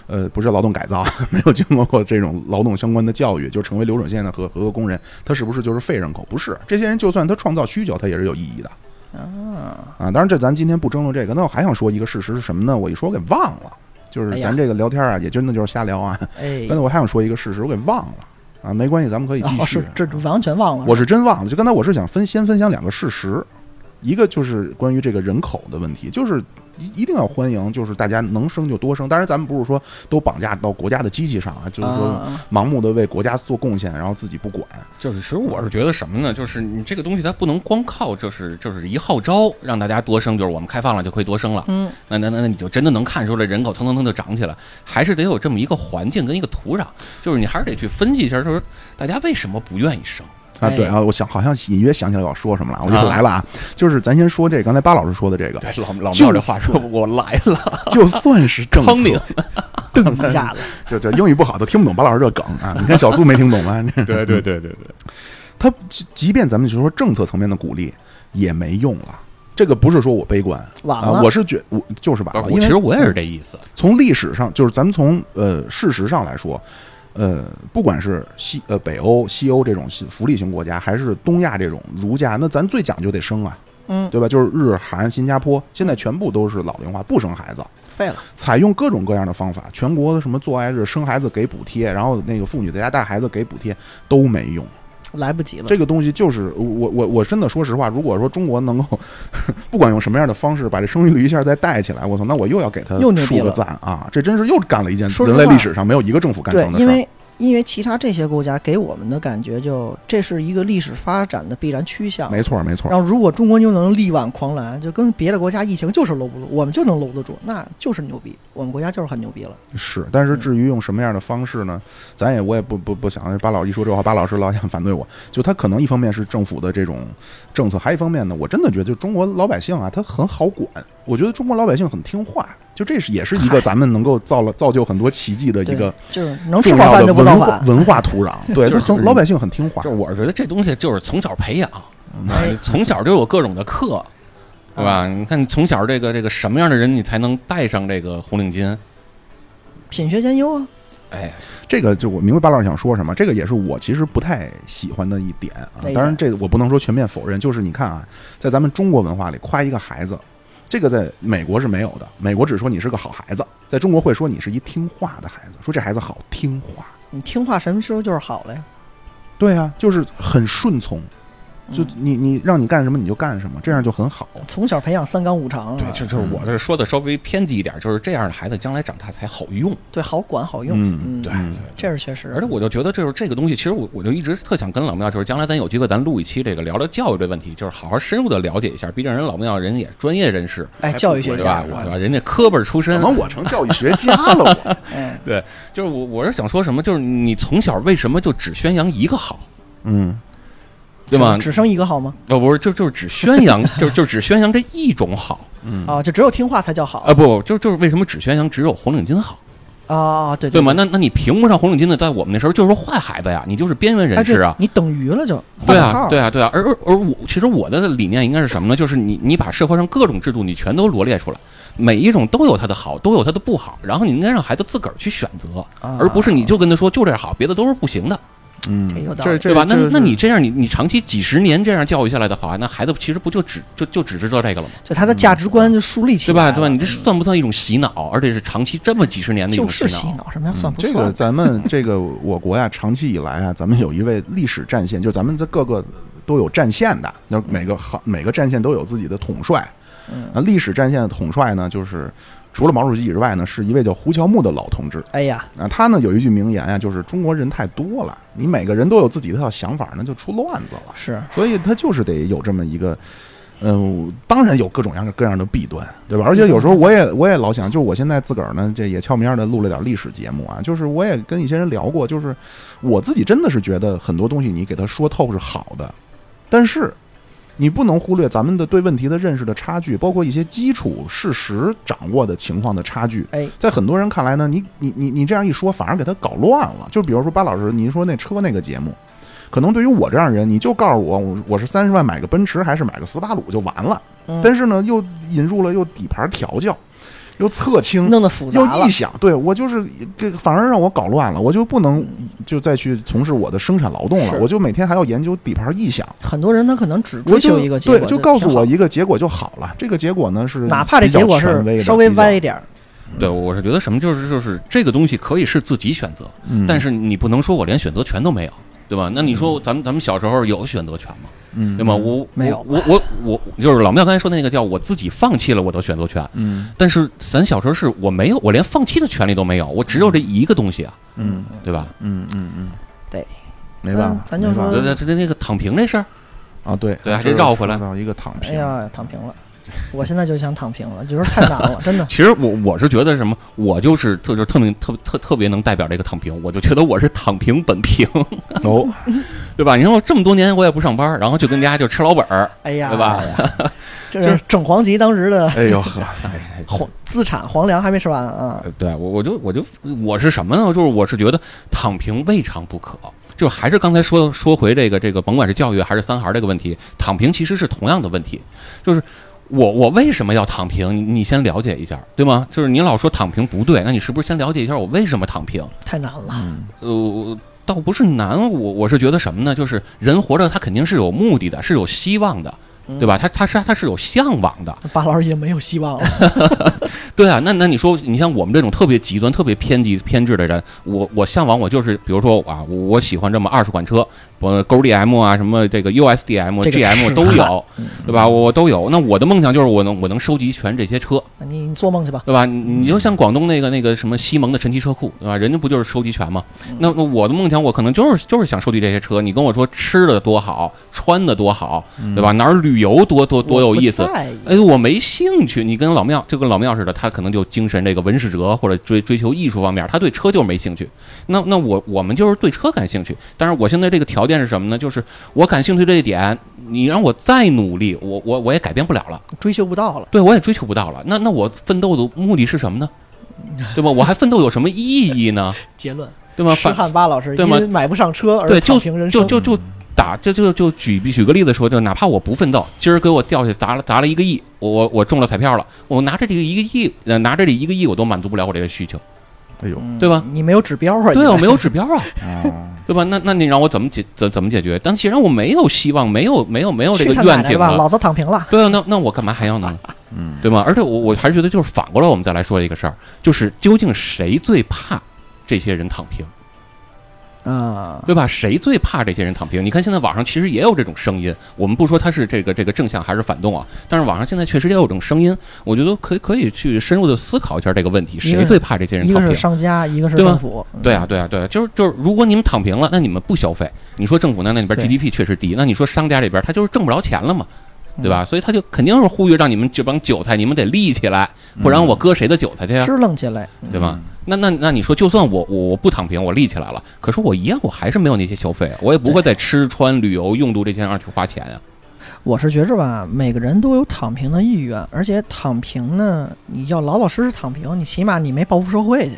呃，不是劳动改造，没有经过过这种劳动相关的教育，就成为流水线的合合格工人，他是不是就是废人口？不是，这些人就算他创造需求，他也是有意义的啊，啊。当然，这咱今天不争论这个，那我还想说一个事实是什么呢？我一说给忘了，就是咱这个聊天啊，也真的就是瞎聊啊。哎，刚才我还想说一个事实，我给忘了啊，没关系，咱们可以继续。哦是这完全忘了，我是真忘了，就刚才我是想分先分享两个事实，一个就是关于这个人口的问题，就是一一定要欢迎，就是大家能生就多生。当然，咱们不是说都绑架到国家的机器上啊，就是说啊盲目的为国家做贡献，然后自己不管。就是，其实我是觉得什么呢？就是你这个东西它不能光靠就是就是一号召让大家多生，就是我们开放了就可以多生了。嗯，那那那那你就真的能看出来人口蹭蹭蹭就涨起来，还是得有这么一个环境跟一个土壤，就是你还是得去分析一下，就是大家为什么不愿意生。啊，哎对啊，我想好像隐约想起来我要说什么了，我就啊来了啊，就是咱先说这，刚才巴老师说的这个，对，老老就庙这话说，我来了，就算是政康领策，蹬一下子，就就英语不好都听不懂巴老师这梗啊，你看小苏没听懂 吗？对对对对对，他即即便咱们就说政策层面的鼓励也没用了。这个不是说我悲观啊，晚了，我是觉我就是晚了，我因为其实我也是这意思。从历史上，就是咱们从呃事实上来说，呃，不管是西呃北欧、西欧这种西福利型国家，还是东亚这种儒家，那咱最讲究得生啊，嗯，对吧？就是日韩、新加坡，现在全部都是老龄化，不生孩子，废了，采用各种各样的方法，全国的什么做爱日、生孩子给补贴，然后那个妇女在家带孩子给补贴都没用。来不及了，这个东西就是我我我真的说实话，如果说中国能够 不管用什么样的方式把这生育率一下再带起来，我操，那我又要给他竖个赞啊！这真是又干了一件人类历史上没有一个政府干成，的事儿。因为因为其他这些国家给我们的感觉就这是一个历史发展的必然趋向。没错没错，然后，如果中国就能力挽狂澜，就跟别的国家疫情就是搂不住，我们就能搂得住，那就是牛逼。我们国家就是很牛逼了。是。但是至于用什么样的方式呢？咱也我也不不不想。巴老一说这话，巴老师老想反对我。就他可能一方面是政府的这种政策，还一方面呢，我真的觉得就中国老百姓啊，他很好管。我觉得中国老百姓很听话，就这是也是一个咱们能够造了造就很多奇迹的一个就是能吃重饱饭的文就不造反。化文化土壤。对，就是老百姓很听话就是。我是觉得这东西就是从小培养，从小就有各种的课，对吧？你看从小这个这个什么样的人你才能戴上这个红领巾？品学兼优啊，哎，这个就我明白巴老师想说什么，这个也是我其实不太喜欢的一点啊当然，这个我不能说全面否认，就是你看啊，在咱们中国文化里，夸一个孩子，这个在美国是没有的。美国只说你是个好孩子，在中国会说你是一听话的孩子，说这孩子好听话。你听话什么时候就是好了呀？对啊，就是很顺从，就嗯你你让你干什么你就干什么，这样就很好。从小培养三纲五常啊，对，就就是我这说的稍微偏激一点，就是这样的孩子将来长大才好用。对好管好用。嗯嗯，对嗯这是确实。而且我就觉得，就是这个东西，其实我我就一直特想跟老庙，就是将来咱有机会咱录一期这个聊聊教育这问题，就是好好深入的了解一下。毕竟人老庙人也是专业人士，哎，教育学对吧家？，我对吧？人家科班出身怎，么我成教育学家了？我 对，就是我我是想说什么，就是你从小为什么就只宣扬一个好，嗯，对吗？只生一个好吗？哦，不是，就就是只宣扬，就就只宣扬这一种好 嗯啊，就只有听话才叫好啊！不，就就是为什么只宣扬只有红领巾好，啊？对对吗？？那那你评不上红领巾的，在我们那时候就是坏孩子呀，你就是边缘哎，人士啊。对你等于了就对啊，对啊，对啊，而而而我其实我的理念应该是什么呢？就是你你把社会上各种制度你全都罗列出来，每一种都有它的好，都有它的不好，然后你应该让孩子自个儿去选择，啊而不是你就跟他说就这好，别的都是不行的，嗯这有，道理对吧？那那你这样，你你长期几十年这样教育下来的话，那孩子其实不就只就就只知道这个了吗？就他的价值观就树立起来对吧？对吧？你这算不算一种洗脑？而且是长期这么几十年的一种就是洗洗脑？什么叫算不算这？个咱们这个我国呀，长期以来啊，咱们有一位历史战线，就是咱们这各个都有战线的，那每个行每个战线都有自己的统帅。嗯那历史战线的统帅呢，就是除了毛主席以外呢，是一位叫胡乔木的老同志。哎呀，啊，他呢有一句名言啊，就是中国人太多了，你每个人都有自己的想法，那就出乱子了。是所以他就是得有这么一个，嗯、当然有各种各样各样的弊端，对吧？而且有时候我也我也老想，就是我现在自个儿呢，这也俏面的录了点历史节目啊，就是我也跟一些人聊过，就是我自己真的是觉得很多东西你给他说透是好的，但是。你不能忽略咱们的对问题的认识的差距，包括一些基础事实掌握的情况的差距。哎，在很多人看来呢，你你你你这样一说，反而给他搞乱了。就比如说巴老师，您说那车那个节目，可能对于我这样人，你就告诉我，我我是三十万买个奔驰还是买个斯巴鲁就完了。嗯但是呢，又引入了又底盘调教，又侧倾，弄得复杂了又异，想，对我就是这反而让我搞乱了，我就不能就再去从事我的生产劳动了，我就每天还要研究底盘异响。很多人他可能只追求一个结果，对，就告诉我一个结果就好了。这个结果呢是哪怕这结果是稍微歪一点儿，对，我是觉得什么就是就是这个东西可以是自己选择，嗯但是你不能说我连选择权都没有，对吧？那你说咱们咱们小时候有选择权吗？嗯，对吗？我没有我我我我就是老庙刚才说的那个叫我自己放弃了我的选择权，嗯但是咱小时候是我没有，我连放弃的权利都没有，我只有这一个东西啊，嗯对吧？嗯嗯嗯，对，没办法嗯，咱就说对对，这那个躺平这事儿，啊，对对还这得绕回来到一个躺平，哎呀，躺平了。我现在就想躺平了，就是太难了，真的。其实我我是觉得什么，我就是特就是特别特特特别能代表这个躺平，我就觉得我是躺平本平，哦，对吧？你看我这么多年我也不上班，然后就跟家就吃老本儿，哎呀，对吧哎？这是正黄旗当时的哎呦呵，黄资产黄粮还没吃完啊！呃对我我就我就我是什么呢？就是我是觉得躺平未尝不可。就还是刚才说说回这个这个，甭管是教育还是三孩这个问题，躺平其实是同样的问题。就是我我为什么要躺平？你你先了解一下，对吗？就是你老说躺平不对，那你是不是先了解一下我为什么躺平？太难了，嗯呃，倒不是难，我我是觉得什么呢？就是人活着他肯定是有目的的，是有希望的，对吧？他他是他是有向往的，巴老师也没有希望了。对啊，那那你说，你像我们这种特别极端、特别偏激、偏执的人，我我向往我就是，比如说啊，我我喜欢这么二十款车，我勾 DM 啊，什么这个 USDM、这个 GM 都有，嗯对吧？我都有。那我的梦想就是我能我能收集全这些车，那你你做梦去吧。对吧？你你就像广东那个那个什么西蒙的神奇车库，对吧？人家不就是收集全吗？那那我的梦想，我可能就是就是想收集这些车。你跟我说吃的多好，穿的多好，对吧？哪儿旅游多多多有意思哎，我没兴趣。你跟老庙就跟老庙似的，他可能就精神这个文史哲或者追追求艺术方面，他对车就是没兴趣。那那我我们就是对车感兴趣，但是我现在这个条件是什么呢？就是我感兴趣这一点，你让我再努力，我我我也改变不了了，追求不到了。对我也追求不到了。那那我奋斗的目的是什么呢？对吧？我还奋斗有什么意义呢？结论：对吗？施反汉巴老师对吗买不上车而对，就躺平人生。就就就打，就就就举举个例子说，就哪怕我不奋斗，今儿给我掉下砸了砸了一个亿，我我我中了彩票了，我拿着这个一个亿，呃，拿着这一个亿，我都满足不了我这个需求，哎呦，嗯对吧？你没有指标啊？对啊，我没有指标啊，哦，对吧？那那你让我怎么解怎怎么解决？但既然我没有希望，没有没有没有这个愿景奶吧，了，老子躺平了。对啊，那那我干嘛还要呢？嗯，对吗？而且我我还是觉得，就是反过来，我们再来说一个事儿，就是究竟谁最怕这些人躺平？啊，对吧？谁最怕这些人躺平？你看现在网上其实也有这种声音，我们不说他是这个这个正向还是反动啊，但是网上现在确实也有这种声音，我觉得可以可以去深入的思考一下这个问题，谁最怕这些人躺平一个是？商家，一个是政府。嗯对啊，对啊，对啊，就是就是，如果你们躺平了，那你们不消费，你说政府那那里边 GDP 确实低，那你说商家这边他就是挣不着钱了嘛，嗯对吧？所以他就肯定是呼吁让你们这帮韭菜，你们得立起来，不然我割谁的韭菜去呀？支棱起来。嗯对吧？那那那你说，就算我我我不躺平，我立起来了，可是我一样，我还是没有那些消费啊，我也不会在吃穿旅游用度这些上去花钱啊。我是觉着吧，每个人都有躺平的意愿，而且躺平呢，你要老老实实躺平，你起码你没报复社会去。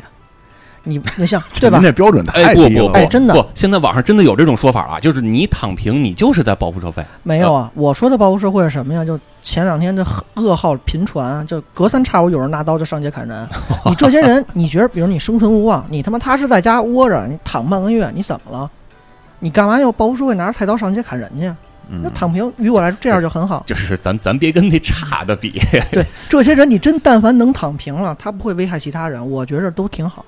你 你像对吧您？这标准哎太低了。不不不，哎真的不，现在网上真的有这种说法啊，就是你躺平，你就是在报复社会。没有啊，我说的报复社会是什么呀？就前两天这噩耗频传，就隔三差五有人拿刀就上街砍人。你这些人，你觉得，比如你生存无望，你他妈踏实在家窝着，你躺半个月，你怎么了？你干嘛要报复社会拿着菜刀上街砍人去？嗯那躺平于我来说这样就很好。就是咱咱别跟那差的比，对，这些人你真但凡能躺平了，他不会危害其他人，我觉着都挺好。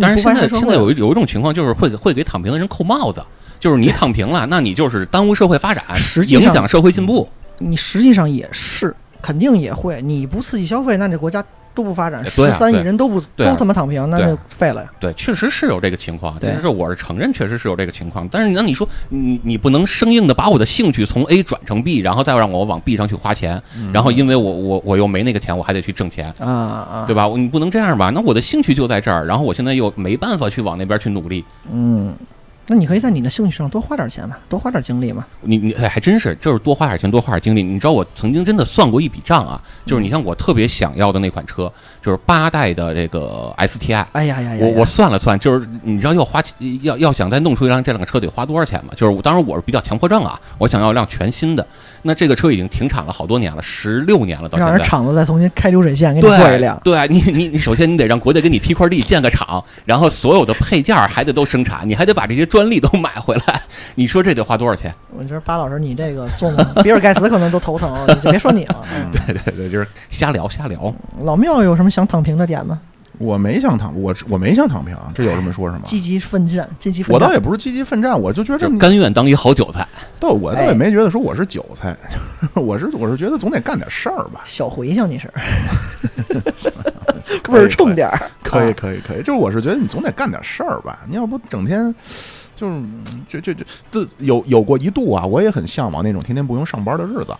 但是现在现在有一有一种情况，就是会给会给躺平的人扣帽子，就是你躺平了，那你就是耽误社会发展，实际影响社会进步。你实际上也是，肯定也会。你不刺激消费，那这国家都不发展，十三亿人都不啊都他妈躺平，那就废了呀。对，确实是有这个情况，对就是我是承认，确实是有这个情况。但是那你说，你你不能生硬的把我的兴趣从 A 转成 B，然后再让我往 B 上去花钱，然后因为我我我又没那个钱，我还得去挣钱，啊啊，对吧？你不能这样吧？那我的兴趣就在这儿，然后我现在又没办法去往那边去努力，嗯，那你可以在你的兴趣上多花点钱嘛，多花点精力嘛。你你哎还真是，就是多花点钱，多花点精力。你知道我曾经真的算过一笔账啊，就是你像我特别想要的那款车，就是八代的这个 STI。哎呀呀呀呀！我我算了算，就是你知道要花钱要要想再弄出一辆这辆车得花多少钱吗？就是我当然我是比较强迫症啊，我想要一辆全新的。那这个车已经停产了好多年了，十六年了到现在。让人厂子再重新开流水线给你做一辆。对你你你首先你得让国家给你批块地建个厂，然后所有的配件还得都生产，你还得把这些专利都买回来。你说这得花多少钱？我觉得巴老师你这个做，比尔盖茨可能都头疼，你就别说你了。嗯 对对对，就是瞎聊瞎聊。老庙有什么想躺平的点吗？我没想躺，我我没想躺平，这有什么说什么？积极奋战，积极奋战。我倒也不是积极奋战，我就觉就得你甘愿当一好韭菜。倒我倒哎也没觉得说我是韭菜，我是我是觉得总得干点事儿吧。小茴香你是，味儿冲点儿。可以啊可以可以，就是我是觉得你总得干点事儿吧，你要不整天就是嗯这这这这有有过一度啊，我也很向往那种天天不用上班的日子。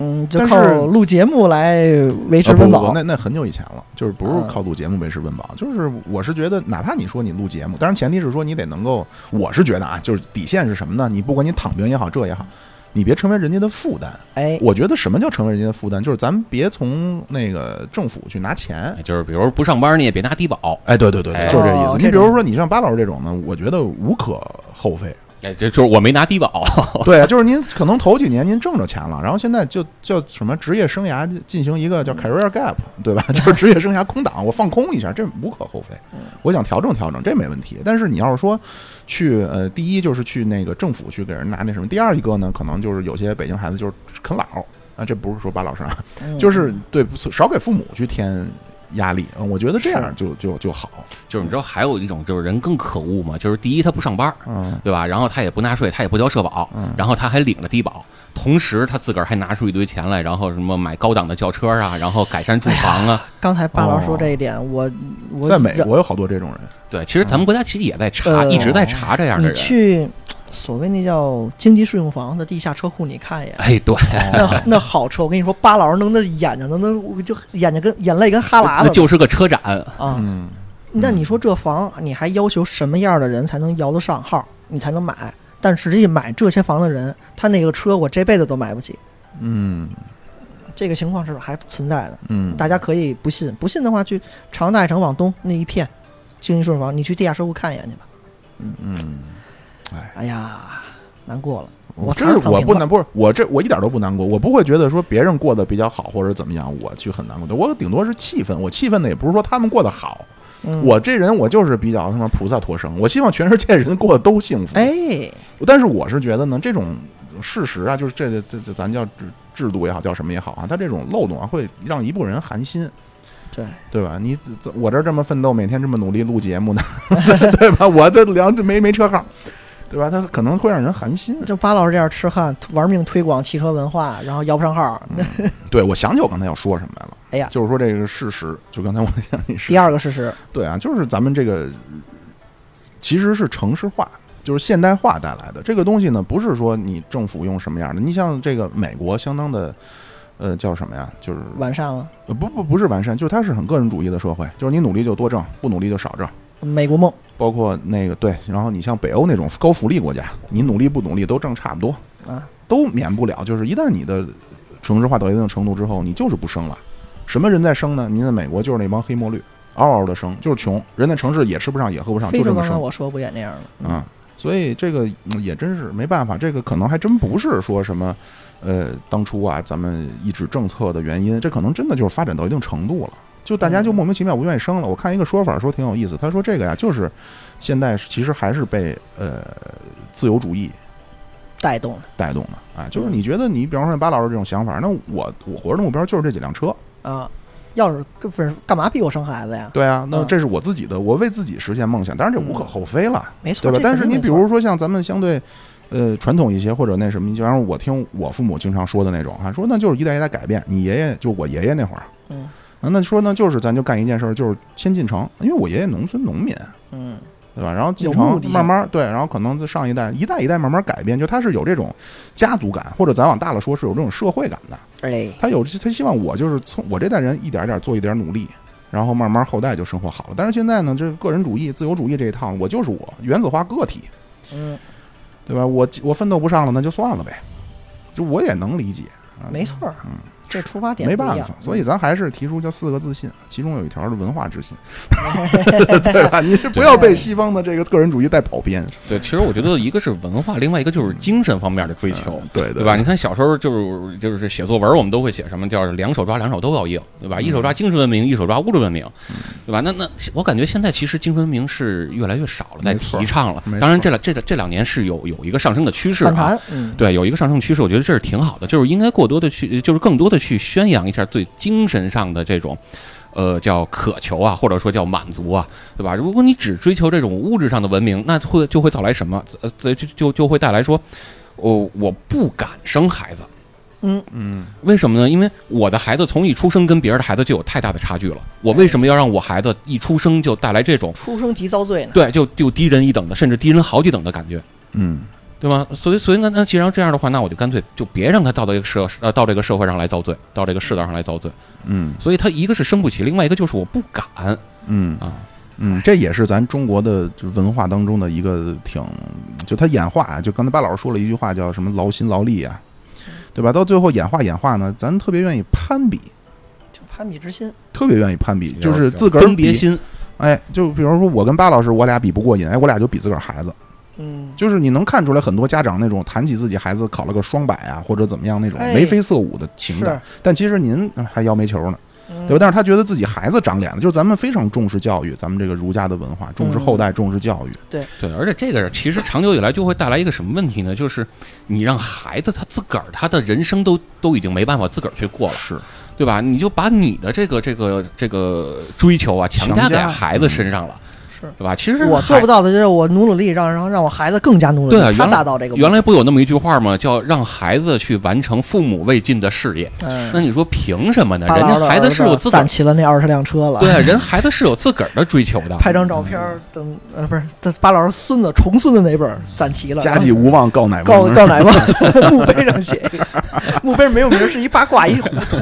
嗯，就但是靠录节目来维持温饱不，。那那很久以前了，就是不是啊靠录节目维持温饱，就是我是觉得，哪怕你说你录节目，当然前提是说你得能够，我是觉得啊，就是底线是什么呢？你不管你躺平也好，这也好，你别成为人家的负担。哎，我觉得什么叫成为人家的负担，就是咱们别从那个政府去拿钱。就是比如不上班你也别拿低保，哎，对对对对，哎就是这意思。哦你比如说，你像巴老师这种呢，我觉得无可厚非。哎，这就是我没拿低保。对啊，就是您可能头几年您挣着钱了，然后现在就叫什么职业生涯进行一个叫 career gap，对吧？就是职业生涯空档，我放空一下，这无可厚非。我想调整调整，这没问题。但是你要是说去呃，第一就是去那个政府去给人拿那什么，第二一个呢，可能就是有些北京孩子就是啃老啊，这不是说巴老师啊，嗯就是对少给父母去添压力，嗯我觉得这样就就就好。就是你知道还有一种就是人更可恶嘛，就是第一他不上班，嗯对吧？然后他也不纳税，他也不交社保，嗯然后他还领了低保，同时他自个儿还拿出一堆钱来，然后什么买高档的轿车啊，然后改善住房啊。刚才巴老师说这一点，我我在美国有好多这种人，对，其实咱们国家其实也在查，呃一直在查这样的你人。去所谓那叫经济适用房的地下车库，你看一眼。哎，对，那那好车，我跟你说，巴老师能那眼睛能能就眼睛跟眼泪跟哈喇子那就是个车展。啊。嗯，那你说这房，你还要求什么样的人才能摇得上号，你才能买？但实际买这些房的人，他那个车我这辈子都买不起。嗯这个情况是还存在的，嗯，大家可以不信，不信的话去长大城往东那一片经济适用房，你去地下车库看一眼去吧。嗯嗯。哎呀，难过了，我这是我不难，不是我这我一点都不难过，我不会觉得说别人过得比较好或者怎么样，我去很难过的，我顶多是气愤，我气愤的也不是说他们过得好，嗯我这人我就是比较他妈菩萨托生，我希望全世界人过得都幸福，哎，但是我是觉得呢，这种事实啊，就是这这这咱叫制制度也好，叫什么也好啊，它这种漏洞啊，会让一部分人寒心。对，对吧？你我这这么奋斗，每天这么努力录节目呢，对吧？我这两这没没车号，对吧？他可能会让人寒心。就巴老师这样痴汉，玩命推广汽车文化，然后摇不上号。对，我想起我刚才要说什么来了。哎呀就是说这个事实，就刚才我讲你是第二个事实，对啊，就是咱们这个其实是城市化，就是现代化带来的这个东西呢，不是说你政府用什么样的，你像这个美国相当的。呃，叫什么呀？就是完善了呃不不不是完善，就是它是很个人主义的社会，就是你努力就多挣，不努力就少挣。美国梦包括那个对，然后你像北欧那种高福利国家，你努力不努力都挣差不多，啊，都免不了。就是一旦你的城市化到一定程度之后，你就是不生了。什么人在生呢？您在美国就是那帮黑墨绿，嗷嗷的生，就是穷。人在城市也吃不上，也喝不上，就这么生我说不也那样吗？啊。所以这个嗯也真是没办法，这个可能还真不是说什么，呃，当初啊咱们一纸政策的原因，这可能真的就是发展到一定程度了，就大家就莫名其妙不愿意生了。我看一个说法说挺有意思，他说这个呀，就是现在其实还是被呃自由主义带动的带动的啊，就是你觉得你比方说像巴老师这种想法，那我我活着的目标就是这几辆车，啊。要是不是干嘛逼我生孩子呀？对啊，那嗯这是我自己的，我为自己实现梦想，当然这无可厚非了。没错，对吧？但是你比如说像咱们相对，呃，传统一些或者那什么，就像我听我父母经常说的那种哈，说那就是一代一代改变。你爷爷就我爷爷那会儿，嗯啊那说呢就是咱就干一件事儿，就是先进城，因为我爷爷农村农民，嗯对吧？然后进城慢慢对，然后可能在上一代一代一代慢慢改变，就他是有这种家族感，或者咱往大了说是有这种社会感的。哎他有他希望我就是从我这代人一点一点做一点努力，然后慢慢后代就生活好了。但是现在呢，这个个人主义、自由主义这一套，我就是我，原子化个体，嗯对吧？我我奋斗不上了，那就算了呗，就我也能理解，啊没错儿，这出发点没办法，所以咱还是提出叫四个自信，其中有一条是文化自信，对吧？你是不要被西方的这个个人主义带跑偏，对，其实我觉得一个是文化，另外一个就是精神方面的追求。对对吧？你看小时候就是就是写作文，我们都会写什么叫两手抓，两手都要硬，对吧？一手抓精神文明，一手抓物质文明，对吧？那那我感觉现在其实精神文明是越来越少了，在提倡了当然这两这这两年是有有一个上升的趋势对，有一个上升趋势，我觉得这是挺好的，就是应该过多的去，就是更多的去宣扬一下对精神上的这种，呃，叫渴求啊，或者说叫满足啊，对吧？如果你只追求这种物质上的文明，那会就会造来什么？呃，就就就会带来说，哦，我不敢生孩子。嗯嗯，为什么呢？因为我的孩子从一出生跟别人的孩子就有太大的差距了。我为什么要让我孩子一出生就带来这种出生即遭罪呢？对就就低人一等的，甚至低人好几等的感觉？嗯，对吗？所以，所以那那既然这样的话，那我就干脆就别让他到这个社呃到这个社会上来遭罪，到这个世道上来遭罪。嗯所以他一个是生不起，另外一个就是我不敢嗯啊。嗯，这也是咱中国的就文化当中的一个挺，就它演化啊，就刚才巴老师说了一句话叫什么劳心劳力啊，对吧？到最后演化演化呢，咱特别愿意攀比，就攀比之心，特别愿意攀比，就是自个儿别心，哎，就比如说我跟巴老师，我俩比不过瘾，哎，我俩就比自个儿孩子，嗯，就是你能看出来很多家长那种谈起自己孩子考了个双百啊，或者怎么样那种哎眉飞色舞的情感，是，但其实您呃还摇煤球呢。嗯对吧？但是他觉得自己孩子长脸了，就是咱们非常重视教育，咱们这个儒家的文化，重视后代，重视教育。对对，而且这个其实长久以来就会带来一个什么问题呢？就是你让孩子他自个儿他的人生都都已经没办法自个儿去过了，是，对吧？你就把你的这个这个这个追求啊强加在孩子身上了，是对吧？其实我做不到。的就是我努努力，让让让我孩子更加努努力，他对啊原来达到这个目原来不有那么一句话吗？叫让孩子去完成父母未尽的事业。嗯，那你说凭什么呢？人家孩子是有自个儿攒齐了那二十辆车了，对，啊人孩子是有自个儿的追求的。拍张照片等呃不是，这巴老师孙子重孙子那本攒齐了，家祭无忘告乃告。告 乃翁，墓碑上写一个，墓碑上没有名，是一八卦一图，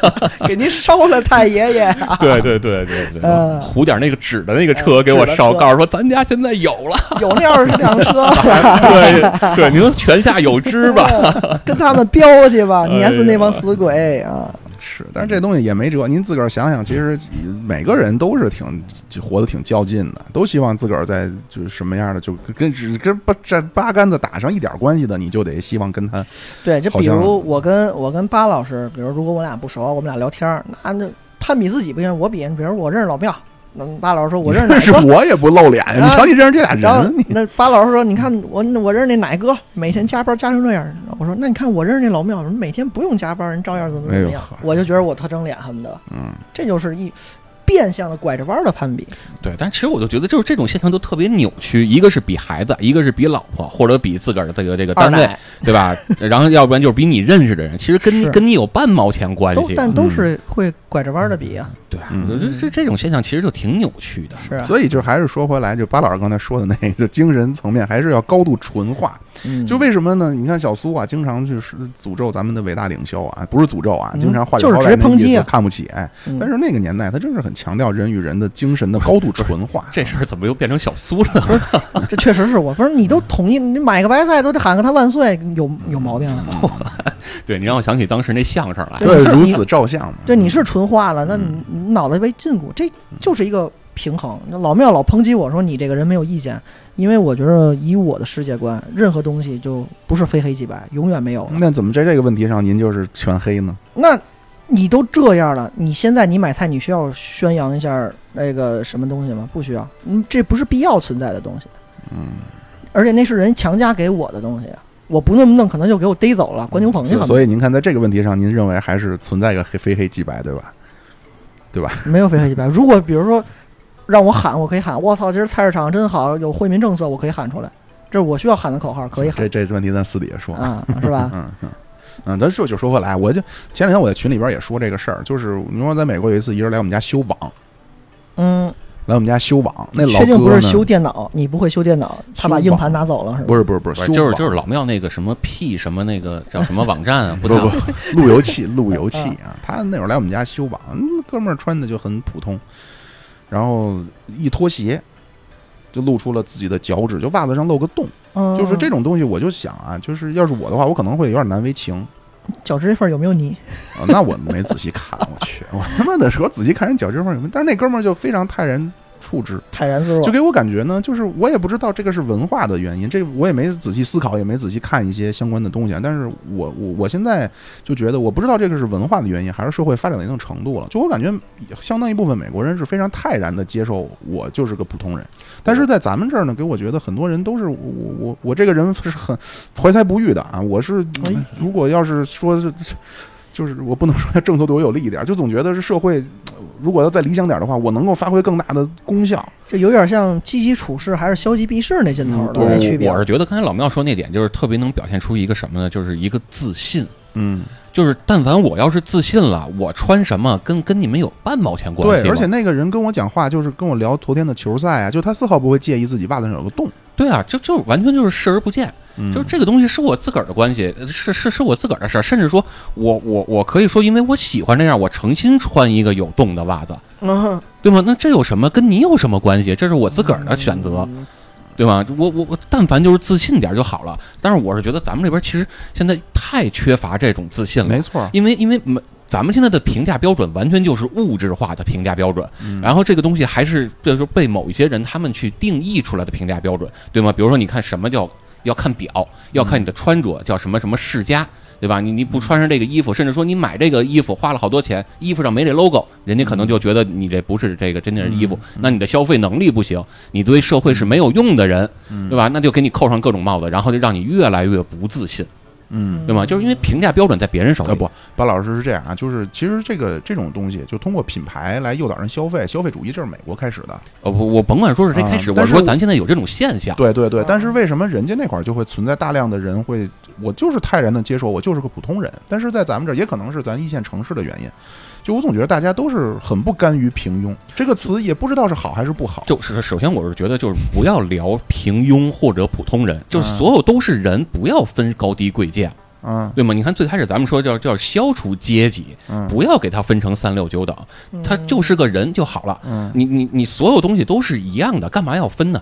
给您烧了太爷爷。对对对对对嗯糊点那个纸的那个车给我烧，纸的车告诉说咱家现在有了。有那二十辆车，对对，您泉下有知吧？跟他们飙去吧，碾死那帮死鬼啊！是，但是这东西也没辙。您自个儿想想，其实每个人都是挺就活得挺较劲的，都希望自个儿在就是什么样的，就跟只跟八这八竿子打上一点关系的，你就得希望跟他对，就比如我跟我跟巴老师，比如如果我俩不熟，我们俩聊天，那那攀比自己不行，我比，比如我认识老庙，那巴老师说 我认识哪是。我也不露脸呀。你瞧你认识这俩人，你那巴老师说：“你看我我认识那奶哥，每天加班加成这样。”我说：“那你看我认识那老庙，每天不用加班，人照样怎么怎么样。哎我就觉得我特争脸恨不得，嗯，这就是一变相的拐着弯的攀比。对，但其实我就觉得，就是这种现象都特别扭曲，一个是比孩子，一个是比老婆，或者比自个儿的这个这个单位，对吧？然后要不然就是比你认识的人，其实跟你跟你有半毛钱关系。都但都是会拐着弯儿的比啊。对啊，嗯这这这种现象其实就挺扭曲的。是啊，所以就还是说回来，就巴老师刚才说的那个，就精神层面还是要高度纯化。嗯就为什么呢？你看小苏啊，经常就是诅咒咱们的伟大领袖啊，不是诅咒啊，嗯经常话里就是接抨击啊看不起。哎，嗯但是那个年代，他真是很强调人与人的精神的高度纯化。这事儿怎么又变成小苏了？这确实是我不是你都统一，你买个白菜都得喊个他万岁，有有毛病吗！对你让我想起当时那相声来。对如此照相嘛。对，你是纯化了，那脑袋被禁锢，这就是一个平衡。老庙老抨击我说你这个人没有意见，因为我觉得以我的世界观，任何东西就不是非黑即白，永远没有。那怎么在这个问题上您就是全黑呢？那你都这样了，你现在你买菜，你需要宣扬一下那个什么东西吗？不需要，嗯，这不是必要存在的东西。嗯，而且那是人强加给我的东西，我不那么弄，可能就给我逮走了，关牛棚去了。所所以您看，在这个问题上，您认为还是存在一个黑非黑即白，对吧？对吧？没有非黑即白。如果比如说让我喊，我可以喊，我操，今儿菜市场真好，有惠民政策，我可以喊出来，这是我需要喊的口号，可以喊这这问题咱私底下说。啊，是吧？嗯嗯嗯，咱说就说回来，我就前两天我在群里边也说这个事儿，就是你说在美国有一次一人来我们家修网，嗯，来我们家修网，那老确定不是修电脑？你不会修电脑，他把硬盘拿走了是吗？不是不是不是就是就是老庙那个什么 P 什么那个叫什么网站啊，不太不不 路由器路由器啊，他那会儿来我们家修网，嗯哥们儿穿的就很普通，然后一脱鞋就露出了自己的脚趾，就袜子上露个洞，嗯，就是这种东西，我就想啊，就是要是我的话，我可能会有点难为情。脚趾缝有没有泥？那我没仔细看，我去，我他妈的说仔细看人脚趾缝有没有，但是那哥们儿就非常泰然处之，泰然自若就。给我感觉呢，就是我也不知道这个是文化的原因，这我也没仔细思考，也没仔细看一些相关的东西啊。但是我我我现在就觉得，我不知道这个是文化的原因，还是社会发展到一定程度了。就我感觉，相当一部分美国人是非常泰然的接受我就是个普通人，但是在咱们这儿呢，给我觉得很多人都是我我我我这个人是很怀才不遇的啊。我是哎如果要是说是。就是我不能说政策对我有利一点，就总觉得是社会，呃如果要再理想点的话，我能够发挥更大的功效。这有点像积极处事还是消极避世那劲头儿的嗯那区别我。是觉得刚才老庙说那点，就是特别能表现出一个什么呢？就是一个自信。嗯，就是但凡我要是自信了，我穿什么跟跟你们有半毛钱关系对，而且那个人跟我讲话，就是跟我聊昨天的球赛啊，就他丝毫不会介意自己袜子上有个洞。对啊，就就完全就是视而不见。嗯就是这个东西是我自个儿的关系，是是是我自个儿的事儿，甚至说我我我可以说，因为我喜欢这样，我诚心穿一个有洞的袜子，嗯，对吗？那这有什么跟你有什么关系？这是我自个儿的选择，对吗？我我我，但凡就是自信点儿就好了。但是我是觉得咱们这边其实现在太缺乏这种自信了，没错，因为因为没。咱们现在的评价标准完全就是物质化的评价标准，嗯然后这个东西还是就是被某一些人他们去定义出来的评价标准，对吗？比如说，你看什么叫要看表，要看你的穿着，叫什么什么世家，对吧？你你不穿上这个衣服，甚至说你买这个衣服花了好多钱，衣服上没这 logo，人家可能就觉得你这不是这个真正的衣服，那你的消费能力不行，你对社会是没有用的人，对吧？那就给你扣上各种帽子，然后就让你越来越不自信，嗯，对吗？就是因为评价标准在别人手里，呃不，巴老师是这样啊，就是其实这个这种东西，就通过品牌来诱导人消费，消费主义这是美国开始的。呃不，我甭管说是谁开始，我说咱现在有这种现象，对对对，但是为什么人家那块儿就会存在大量的人会，我就是泰然的接受我就是个普通人，但是在咱们这儿也可能是咱一线城市的原因，就我总觉得大家都是很不甘于平庸这个词，也不知道是好还是不好。就是首先我是觉得就是不要聊平庸或者普通人，就是所有都是人，不要分高低贵贱，嗯对吗？你看最开始咱们说叫叫消除阶级，嗯不要给他分成三六九等，他就是个人就好了。嗯你你你所有东西都是一样的，干嘛要分呢？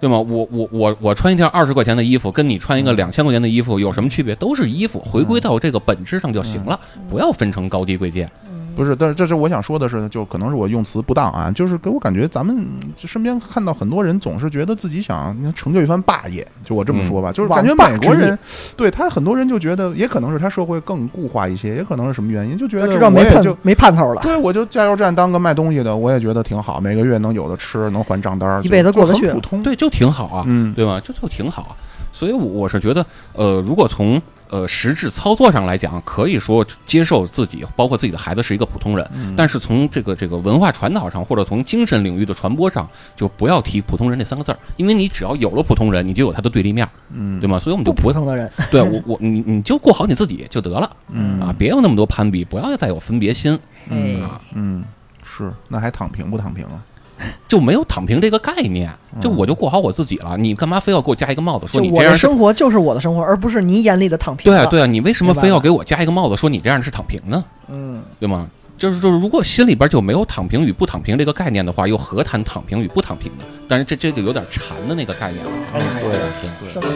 对吗？我我我我穿一件二十块钱的衣服，跟你穿一个两千块钱的衣服有什么区别？都是衣服，回归到这个本质上就行了，不要分成高低贵贱。不是，但是这是我想说的是，就可能是我用词不当啊，就是给我感觉咱们身边看到很多人总是觉得自己想成就一番霸业，就我这么说吧，就是感觉美国人对他很多人就觉得，也可能是他社会更固化一些，也可能是什么原因，就觉得知道没盼我也就。没盼头了，对，我就加油站当个卖东西的，我也觉得挺好，每个月能有的吃，能还账单儿，一辈子过得去普通。对，就挺好啊。嗯，对吧？这就挺好啊。所以我我是觉得，呃，如果从呃实质操作上来讲，可以说接受自己，包括自己的孩子是一个普通人。嗯但是从这个这个文化传导上，或者从精神领域的传播上，就不要提普通人这三个字儿，因为你只要有了普通人，你就有他的对立面，嗯，对吗？所以我们就普通的人，对我我你你就过好你自己就得了嗯啊，别有那么多攀比，不要再有分别心，哎，嗯，是，那还躺平不躺平啊？就没有躺平这个概念。就我就过好我自己了，你干嘛非要给我加一个帽子，说你这样是生活就是我的生活，而不是你眼里的躺平。对啊，对啊，你为什么非要给我加一个帽子，说你这样是躺平呢？嗯，对吗？就是就是，如果心里边就没有躺平与不躺平这个概念的话，又何谈躺平与不躺平呢？但是这这就有点禅的那个概念了。哎对对对。生活